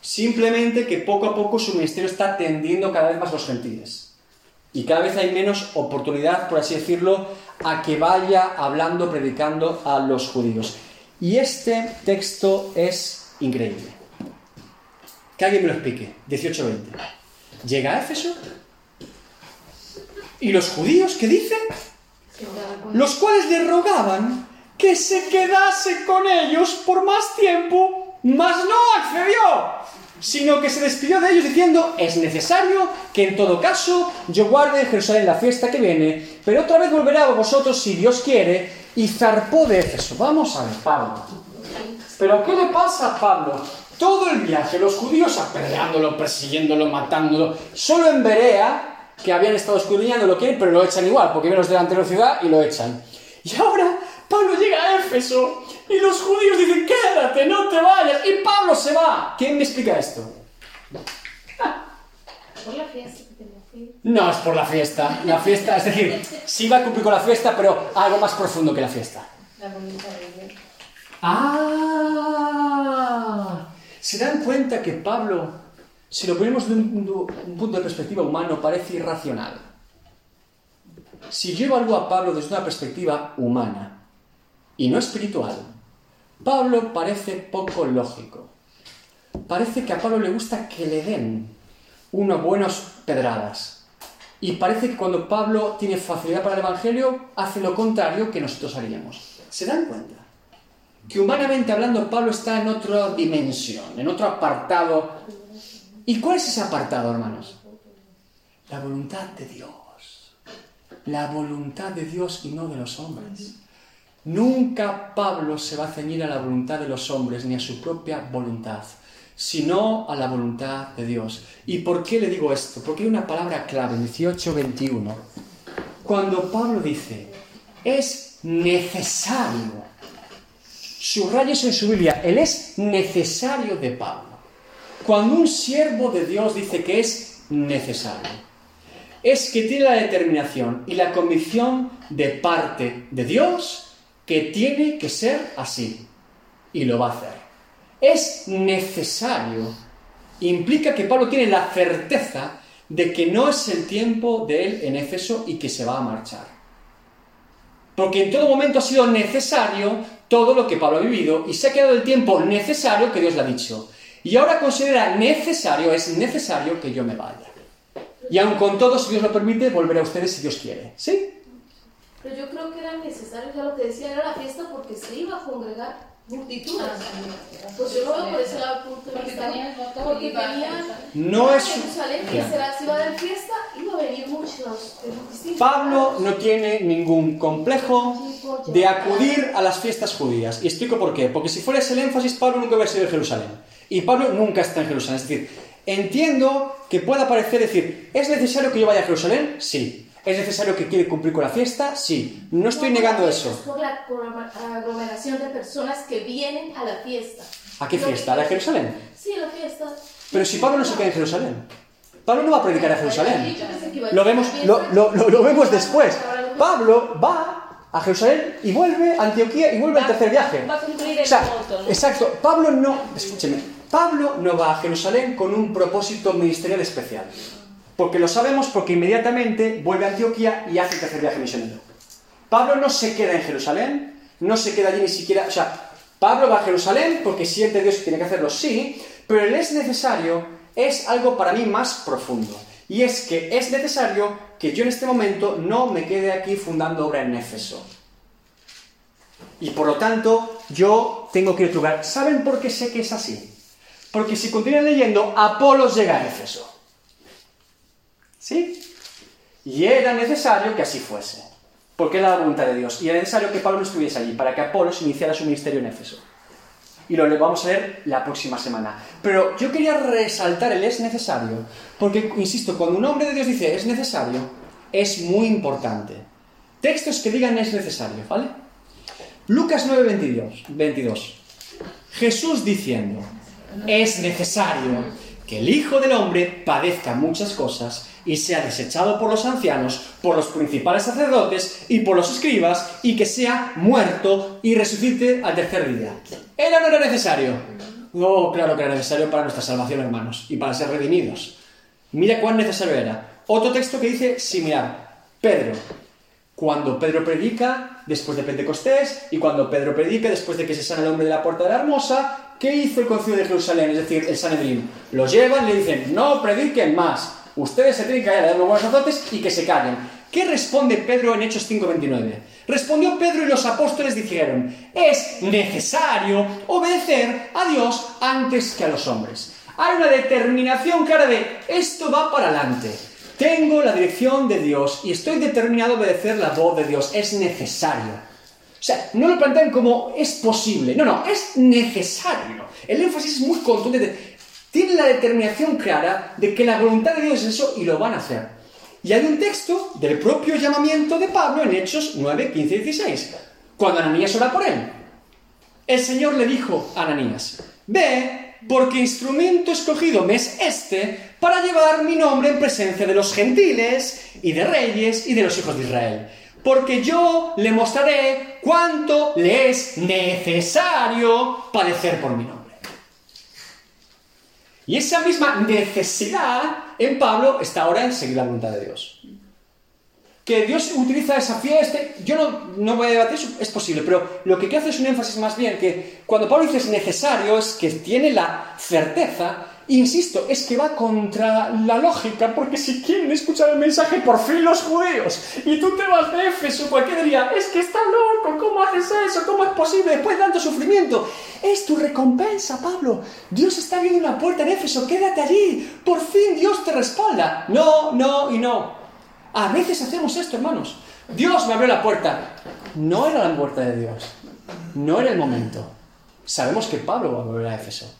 Simplemente que poco a poco su ministerio está tendiendo cada vez más los gentiles. Y cada vez hay menos oportunidad, por así decirlo, a que vaya hablando, predicando a los judíos. Y este texto es increíble. Que alguien me lo explique. 18-20. Llega a Éfeso y los judíos, ¿qué dicen? Los cuales le rogaban que se quedase con ellos por más tiempo, mas no accedió, sino que se despidió de ellos diciendo, es necesario que en todo caso yo guarde en Jerusalén la fiesta que viene, pero otra vez volveré a vosotros si Dios quiere, y zarpó de Éfeso. Vamos a ver, Pablo. ¿Pero qué le pasa a Pablo? Todo el viaje, los judíos apedreándolo, persiguiéndolo, matándolo, solo en Berea, que habían estado escudriñando lo que pero lo echan igual, porque los delante de la ciudad y lo echan. Y ahora Pablo llega a Éfeso y los judíos dicen, quédate, no te vayas, y Pablo se va. ¿Quién me explica esto? Por la fiesta No es por la fiesta, la fiesta, es decir, sí va a cumplir con la fiesta, pero algo más profundo que la fiesta. La bonita de ella. Ah, se dan cuenta que Pablo, si lo ponemos de un, punto- un punto de perspectiva humano, parece irracional. si yo evalúo a Pablo desde una perspectiva humana y no espiritual, Pablo parece poco lógico. Parece que a Pablo le gusta que le den unas buenas pedradas. Y parece que cuando Pablo tiene facilidad para el Evangelio, hace lo contrario que nosotros haríamos. ¿Se dan cuenta? Que humanamente hablando, Pablo está en otra dimensión, en otro apartado. ¿Y cuál es ese apartado, hermanos? La voluntad de Dios. La voluntad de Dios y no de los hombres. Nunca Pablo se va a ceñir a la voluntad de los hombres ni a su propia voluntad, sino a la voluntad de Dios. ¿Y por qué le digo esto? Porque hay una palabra clave en 18:21. Cuando Pablo dice, es necesario, subrayes en su Biblia, él es necesario de Pablo. Cuando un siervo de Dios dice que es necesario, es que tiene la determinación y la convicción de parte de Dios que tiene que ser así. Y lo va a hacer. Es necesario. Implica que Pablo tiene la certeza de que no es el tiempo de él en Éfeso y que se va a marchar. Porque en todo momento ha sido necesario todo lo que Pablo ha vivido y se ha quedado el tiempo necesario que Dios le ha dicho. Y ahora considera necesario, es necesario que yo me vaya. Y aun con todo, si Dios lo permite, volveré a ustedes si Dios quiere. ¿Sí? Pero yo creo que era necesario, ya lo que decía, era la fiesta porque se iba a congregar multitudes. Pues yo lo veo por ese lado punto de Porque vista. Porque tenía No es... Jerusalén, que será, se iba a dar fiesta, iba a venir muchos de Pablo no tiene ningún complejo de acudir a las fiestas judías. Y explico por qué. Porque si fuera ese el énfasis, Pablo nunca hubiera sido en Jerusalén. Y Pablo nunca está en Jerusalén. Es decir, entiendo que pueda parecer decir, ¿es necesario que yo vaya a Jerusalén? Sí. ¿Es necesario que quiere cumplir con la fiesta? Sí. No estoy negando Es eso. por la aglomera- aglomeración de personas que vienen a la fiesta. ¿A qué fiesta? ¿A la de Jerusalén? Sí, a la fiesta. Pero si Pablo no se queda en Jerusalén. Pablo no va a predicar a Jerusalén. Lo vemos, lo, lo- lo- vemos después. Pablo va a Jerusalén y vuelve a Antioquía y vuelve al tercer viaje. Va a cumplir el O sea, voto, ¿no? exacto. Pablo no, escúcheme, Pablo no va a Jerusalén con un propósito ministerial especial. Porque lo sabemos porque inmediatamente vuelve a Antioquía y hace el tercer viaje misionero. Pablo no se queda en Jerusalén, no se queda allí ni siquiera, o sea, Pablo va a Jerusalén porque siente Dios que tiene que hacerlo, sí, pero el es necesario es algo para mí más profundo. Y es que es necesario que yo en este momento no me quede aquí fundando obra en Éfeso. Y por lo tanto, yo tengo que ir a otro lugar. ¿Saben por qué sé que es así? Porque si continúan leyendo, Apolos llega a Éfeso. ¿Sí? Y era necesario que así fuese. Porque era la voluntad de Dios. Y era necesario que Pablo estuviese allí para que Apolos iniciara su ministerio en Éfeso. Y lo vamos a ver la próxima semana. Pero yo quería resaltar el es necesario. Porque, insisto, cuando un hombre de Dios dice es necesario, es muy importante. Textos que digan es necesario, ¿vale? Lucas 9, 22. 22. Jesús diciendo, es necesario que el Hijo del Hombre padezca muchas cosas y sea desechado por los ancianos, por los principales sacerdotes y por los escribas, y que sea muerto y resucite al tercer día. ¿Era no era necesario? Oh, claro que era necesario para nuestra salvación, hermanos, y para ser redimidos. Mira cuán necesario era. Otro texto que dice similar. Pedro, cuando Pedro predica después de Pentecostés y cuando Pedro predica después de que se sana el hombre de la puerta de la hermosa, ¿qué hizo el concilio de Jerusalén? Es decir, el Sanedrín. Los llevan y le dicen, no prediquen más. Ustedes se tienen que callar a los buenos sacerdotes y que se callen. ¿Qué responde Pedro en Hechos 5:29? Respondió Pedro y los apóstoles dijeron, es necesario obedecer a Dios antes que a los hombres. Hay una determinación clara de esto va para adelante. Tengo la dirección de Dios y estoy determinado a obedecer la voz de Dios. Es necesario. O sea, no lo plantean como es posible. No, no, es necesario. El énfasis es muy contundente. Tienen la determinación clara de que la voluntad de Dios es eso y lo van a hacer. Y hay un texto del propio llamamiento de Pablo en Hechos 9, 15 y 16. Cuando Ananías ora por él. El Señor le dijo a Ananías, ve, porque instrumento escogido me es este para llevar mi nombre en presencia de los gentiles y de reyes y de los hijos de Israel. Porque yo le mostraré cuánto le es necesario padecer por mi nombre. Y esa misma necesidad en Pablo está ahora en seguir la voluntad de Dios. que Dios utiliza esa fiesta. Yo no, no voy a debatir eso, es posible, pero lo que quiero hacer es un énfasis más bien que cuando Pablo dice es necesario, es que tiene la certeza Insisto, es que va contra la lógica, porque si quieren escuchar el mensaje, por fin los judíos, y tú te vas de Éfeso cualquier día, es que está loco, ¿cómo haces eso? ¿Cómo es posible después de tanto sufrimiento? Es tu recompensa, Pablo. Dios está abriendo una puerta en Éfeso, quédate allí, por fin Dios te respalda. No, no y no. A veces hacemos esto, hermanos. Dios me abrió la puerta. No era la puerta de Dios. No era el momento. Sabemos que Pablo va a volver a Éfeso.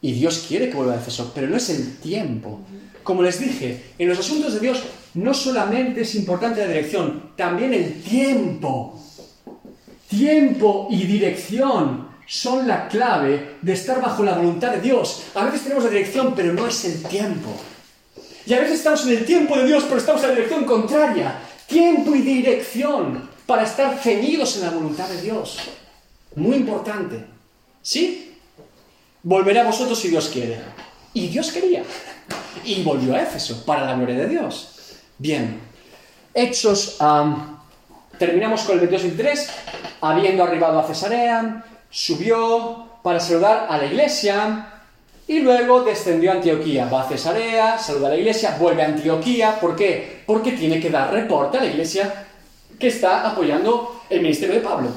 Y Dios quiere que vuelva a Éfeso, pero no es el tiempo. Como les dije, en los asuntos de Dios no solamente es importante la dirección, también el tiempo. Tiempo y dirección son la clave de estar bajo la voluntad de Dios. A veces tenemos la dirección, pero no es el tiempo. Y a veces estamos en el tiempo de Dios, pero estamos en la dirección contraria. Tiempo y dirección para estar ceñidos en la voluntad de Dios. Muy importante. ¿Sí? Volverá a vosotros si Dios quiere. Y Dios quería. Y volvió a Éfeso, para la gloria de Dios. Bien, Hechos, terminamos con el 22 23, habiendo arribado a Cesarea, subió para saludar a la iglesia y luego descendió a Antioquía. Va a Cesarea, saluda a la iglesia, vuelve a Antioquía. ¿Por qué? Porque tiene que dar reporte a la iglesia que está apoyando el ministerio de Pablo.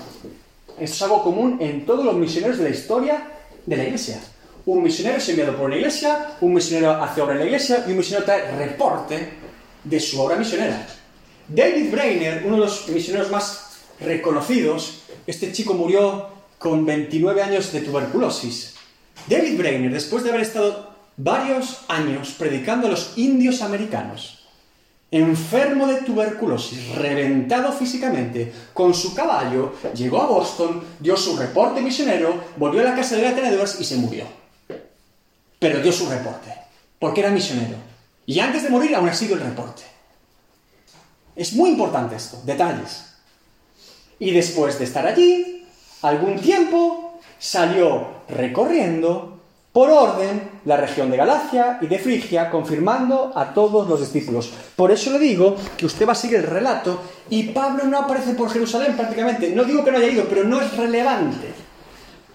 Esto es algo común en todos los misioneros de la historia de la iglesia. Un misionero es enviado por una iglesia, un misionero hace obra en la iglesia y un misionero trae reporte de su obra misionera. David Brainer, uno de los misioneros más reconocidos, este chico murió con 29 años de tuberculosis. David Brainer, después de haber estado varios años predicando a los indios americanos, enfermo de tuberculosis, reventado físicamente, con su caballo, llegó a Boston, dio su reporte misionero, volvió a la casa de las y se murió. Pero dio su reporte, porque era misionero. Y antes de morir aún ha sido el reporte. Es muy importante esto, detalles. Y después de estar allí, algún tiempo, salió recorriendo por orden la región de Galacia y de Frigia, confirmando a todos los discípulos. Por eso le digo que usted va a seguir el relato y Pablo no aparece por Jerusalén prácticamente. No digo que no haya ido, pero no es relevante.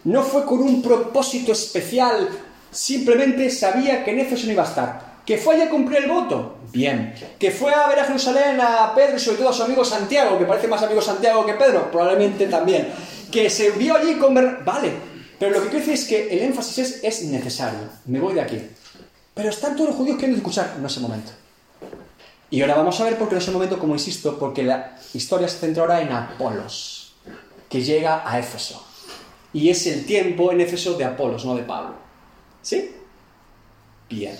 No fue con un propósito especial, simplemente sabía que en Éfeso no iba a estar. ¿Que fue allá a cumplir el voto? Bien. ¿Que fue a ver a Jerusalén a Pedro y sobre todo a su amigo Santiago, que parece más amigo Santiago que Pedro? Probablemente también. ¿Que se vio allí con... Vale, pero lo que quiero decir es que el énfasis es, es necesario. Me voy de aquí. Pero están todos los judíos queriendo escuchar. No es el momento. Y ahora vamos a ver por qué no es momento, como insisto, porque la historia se centra ahora en Apolos, que llega a Éfeso. Y es el tiempo en Éfeso de Apolos, no de Pablo. ¿Sí? Bien.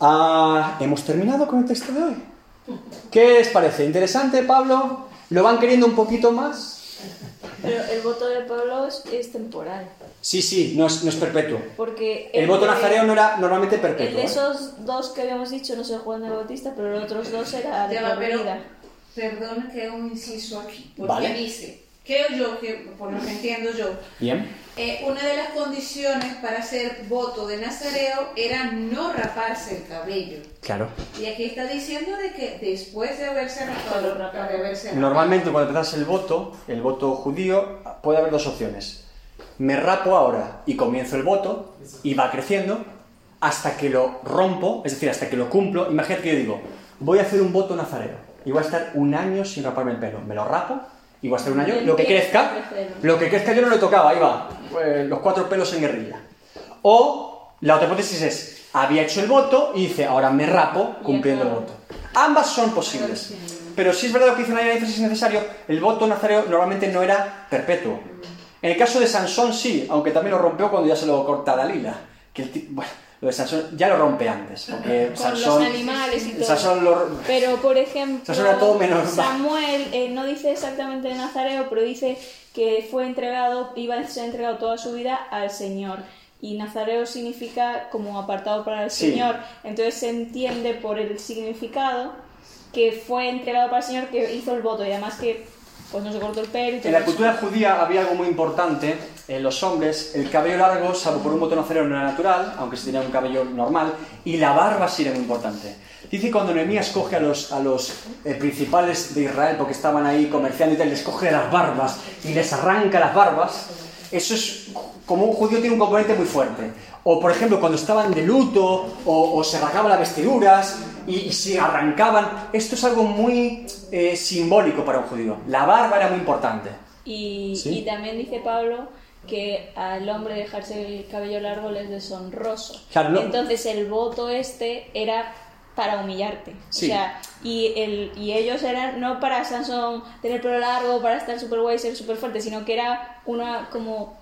Ah, hemos terminado con el texto de hoy. ¿Qué les parece? ¿Interesante, Pablo? ¿Lo van queriendo un poquito más? Pero el voto de Pablo es, temporal. Sí, sí, no es, no es perpetuo. Porque el, voto nazareo no era normalmente perpetuo. de ¿eh? esos dos que habíamos dicho, no sé Juan de Bautista, pero los otros dos era de por vida. Perdón que un inciso aquí, porque dice, creo yo que, por lo que entiendo yo, Bien eh, una de las condiciones para hacer voto de nazareo era no raparse el cabello. Claro. Y aquí está diciendo de que después de haberse rapado, Normalmente cuando empezás el voto, el voto judío, puede haber dos opciones. Me rapo ahora y comienzo el voto y va creciendo hasta que lo rompo, es decir, hasta que lo cumplo. Imagínate que yo digo, voy a hacer un voto nazareo y voy a estar un año sin raparme el pelo. Me lo rapo y va a estar un año, lo que crezca, lo que crezca yo no le tocaba, ahí va, pues, los cuatro pelos en guerrilla. O la otra hipótesis es, había hecho el voto y dice, ahora me rapo cumpliendo el voto. Ambas son posibles. Pero si es verdad que dice una es necesario, el voto nazareo normalmente no era perpetuo. En el caso de Sansón sí, aunque también lo rompió cuando ya se lo corta Dalila. Que el bueno, lo de Sansón ya lo rompe antes. Porque Con los animales y todo. Pero, por ejemplo, Samuel eh, no dice exactamente de Nazareo, pero dice que fue entregado, iba a ser entregado toda su vida al Señor. Y Nazareo significa como apartado para el Señor. Entonces se entiende por el significado que fue entregado para el Señor que hizo el voto. Y además que pues no se cortó el pelo. Y en la cultura judía había algo muy importante. En los hombres, el cabello largo, salvo por un botón acero, no era natural, aunque se tenía un cabello normal, y la barba sí era muy importante. Dice cuando Nehemías coge a los, a los eh, principales de Israel, porque estaban ahí comerciando y tal, les coge las barbas y les arranca las barbas, eso es como un judío tiene un componente muy fuerte. O por ejemplo, cuando estaban de luto, o, se arrancaban las vestiduras y, se arrancaban. Esto es algo muy eh, simbólico para un judío. La barba era muy importante. Y, y también dice Pablo que al hombre dejarse el cabello largo le es deshonroso. Entonces el voto este era para humillarte. O sea, y, el, y ellos eran no para Sansón tener pelo largo, para estar súper guay, ser súper fuerte, sino que era una como...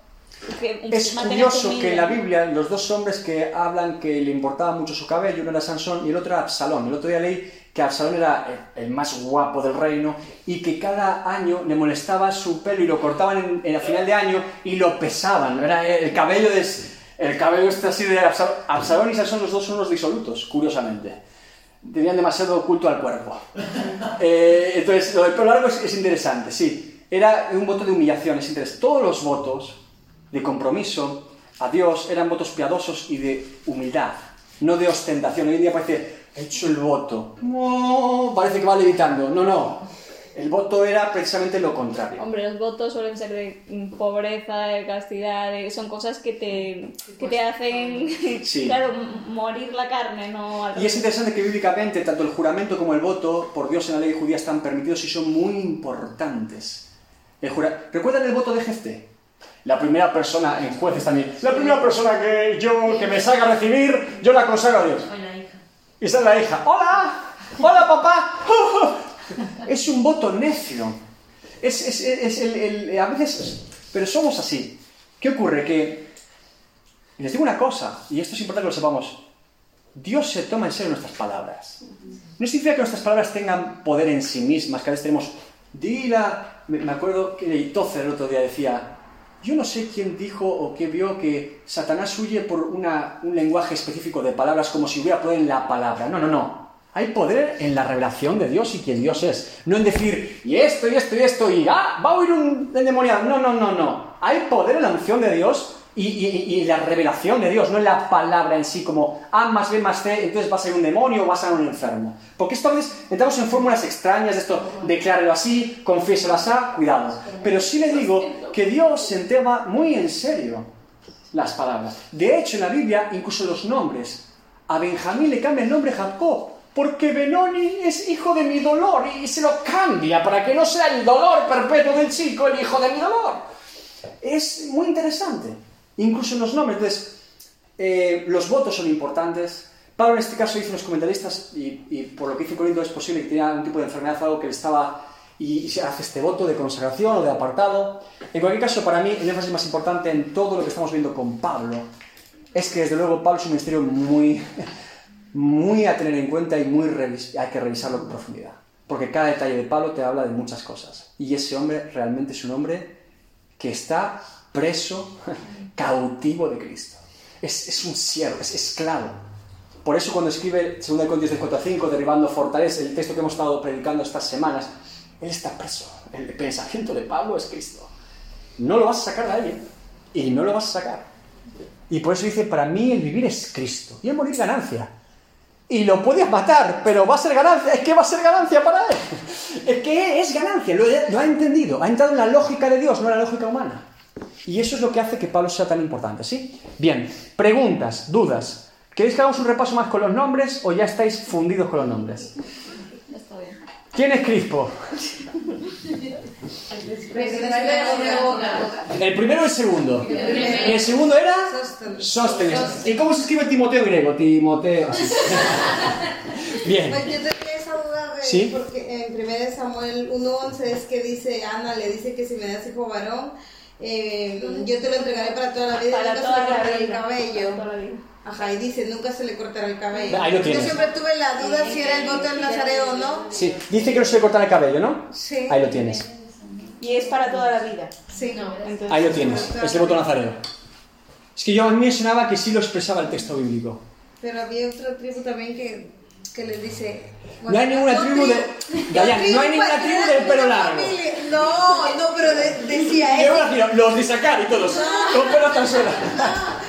es curioso que en la Biblia los dos hombres que hablan que le importaba mucho su cabello, uno era Sansón y el otro era Absalón. El otro día leí que Absalón era el más guapo del reino y que cada año le molestaba su pelo y lo cortaban en, a final de año y lo pesaban. Era el cabello de, el cabello este así de Absalón. Absalón y Sansón los dos son unos disolutos, curiosamente tenían demasiado culto al cuerpo. Eh, entonces, lo del pelo largo es, interesante, sí. Era un voto de humillación, es interesante. Todos los votos de compromiso a Dios eran votos piadosos y de humildad, no de ostentación. Hoy en día parece, he hecho el voto, parece que va levitando. No, no. El voto era precisamente lo contrario. Hombre, los votos suelen ser de pobreza, de castidad, son cosas que te, que te hacen, claro, morir la carne, ¿no? Y es interesante que bíblicamente tanto el juramento como el voto por Dios en la ley judía están permitidos y son muy importantes. El ¿Recuerdan el voto de Jefte? La primera persona, en jueces también, la primera persona que yo, que me salga a recibir, yo la consagro a Dios. Y esa es la hija. ¡Hola! ¡Hola, papá! Es un voto necio. Es, el, a veces, pero somos así. ¿Qué ocurre? Que les digo una cosa, y esto es importante que lo sepamos. Dios se toma en serio nuestras palabras. No significa que nuestras palabras tengan poder en sí mismas, que a veces tenemos, dila, me acuerdo que Tozer el otro día decía, yo no sé quién dijo o qué vio que Satanás huye por una, un lenguaje específico de palabras como si hubiera poder en la palabra. No, no, no. Hay poder en la revelación de Dios y quién Dios es. No en decir, y esto, y esto, y esto, y ah, va a huir un endemoniado. No, no, no, no. Hay poder en la unción de Dios y, la revelación de Dios, no en la palabra en sí, como A más B más C, entonces vas a ir un demonio o vas a ir un enfermo. Porque esto a veces entramos en fórmulas extrañas de esto, declárelo así, confiéselo así, cuidado. Pero sí le digo que Dios se entera muy en serio las palabras. De hecho, en la Biblia, incluso los nombres. A Benjamín le cambia el nombre Jacob porque Benoni es hijo de mi dolor y se lo cambia para que no sea el dolor perpetuo del chico el hijo de mi dolor. Es muy interesante, incluso en los nombres. Entonces, eh, los votos son importantes. Pablo en este caso dice los comentaristas, y, por lo que dice Corinto es posible que tenía un tipo de enfermedad, algo que le estaba, y, se hace este voto de consagración o de apartado. En cualquier caso, para mí, el énfasis más importante en todo lo que estamos viendo con Pablo es que desde luego Pablo es un ministerio muy muy a tener en cuenta y muy hay que revisarlo con profundidad. Porque cada detalle de Pablo te habla de muchas cosas. Y ese hombre realmente es un hombre que está preso, cautivo de Cristo. Es, un siervo, es esclavo. Por eso cuando escribe 2 Corintios 4 5, derribando fortaleza, el texto que hemos estado predicando estas semanas, él está preso. El pensamiento de Pablo es Cristo. No lo vas a sacar de alguien. Y no lo vas a sacar. Y por eso dice, para mí el vivir es Cristo. Y el morir ganancia y lo puedes matar, pero va a ser ganancia. Es que va a ser ganancia para él. Es que es ganancia, lo, ha entendido. Ha entrado en la lógica de Dios, no en la lógica humana. Y eso es lo que hace que Pablo sea tan importante, ¿sí? Bien, preguntas, dudas. ¿Queréis que hagamos un repaso más con los nombres o ya estáis fundidos con los nombres? ¿Quién es Crispo? El primero o el segundo. Y el segundo era Sóstenes. ¿Y cómo se escribe Timoteo en griego? Timoteo. Bien. Pues yo tenía esa duda de, ¿Sí? porque en 1 Samuel 1.11 es que dice, Ana le dice que si me das hijo varón, eh, yo te lo entregaré para toda la vida para y nunca se le cortará el cabello. Ajá, y dice, nunca se le cortará el cabello. Ahí lo tienes. Yo siempre tuve la duda si era el voto del Nazareo o no. Sí, dice que no se le cortará el cabello, ¿no? Sí. Ahí lo tienes. Y es para toda la vida. Sí. No, Ahí lo tienes, es el voto nazareo. Es que yo a mí me sonaba que sí lo expresaba el texto bíblico. Pero había otra tribu también que que les dice... no hay ninguna tribu de... Dayan, no hay ninguna tribu del pelo largo. No, no, pero decía eso. los de sacar y todos, con pelo tan sola.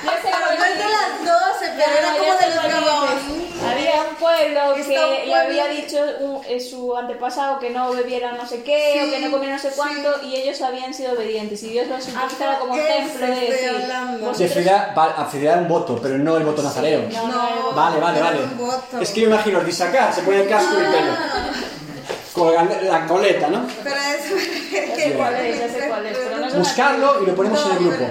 No, no de las 12, pero era como de los gabones. Había un pueblo que le había dicho eh, su antepasado que no bebiera no sé qué o que no comiera no sé cuánto y ellos habían sido obedientes y Dios los utilizaba como ejemplo de decir de fidelidad, un voto pero no el voto nazareo. no, vale vale vale. es que yo imagino el sacar se pone el casco y el pelo la coleta, ¿no? Pero eso es cuál es, ya sé cuál es, pero no Buscarlo y lo ponemos en el grupo.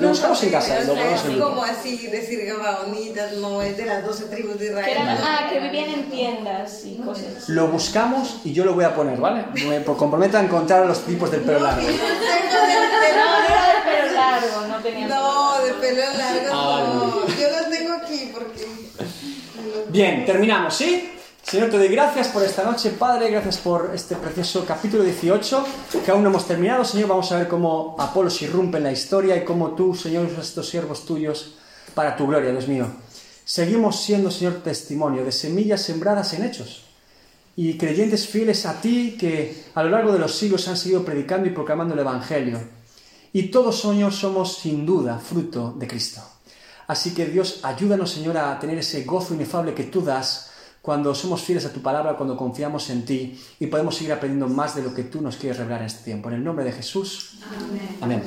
lo buscamos en casa. Lo ponemos en el grupo. como así decir gabaonitas, no es de las 12 tribus de Israel. ah, que vivían en tiendas y cosas. Lo buscamos y yo lo voy a poner, ¿vale? Me comprometo a encontrar los tipos del pelo largo. No, no era de pelo largo, no tenía No, de pelo largo ah, no. Yo lo tengo aquí porque... Bien, terminamos, ¿sí? Señor, te doy gracias por esta noche, Padre, gracias por este precioso capítulo 18, que aún no hemos terminado, Señor. Vamos a ver cómo Apolo se irrumpe en la historia y cómo tú, Señor, usas estos siervos tuyos para tu gloria, Dios mío. Seguimos siendo, Señor, testimonio de semillas sembradas en hechos y creyentes fieles a ti que a lo largo de los siglos han seguido predicando y proclamando el Evangelio. Y todos, Señor, somos sin duda fruto de Cristo. Así que Dios, ayúdanos, Señor, a tener ese gozo inefable que tú das cuando somos fieles a tu palabra, cuando confiamos en ti y podemos seguir aprendiendo más de lo que tú nos quieres revelar en este tiempo. En el nombre de Jesús. Amén. Amén.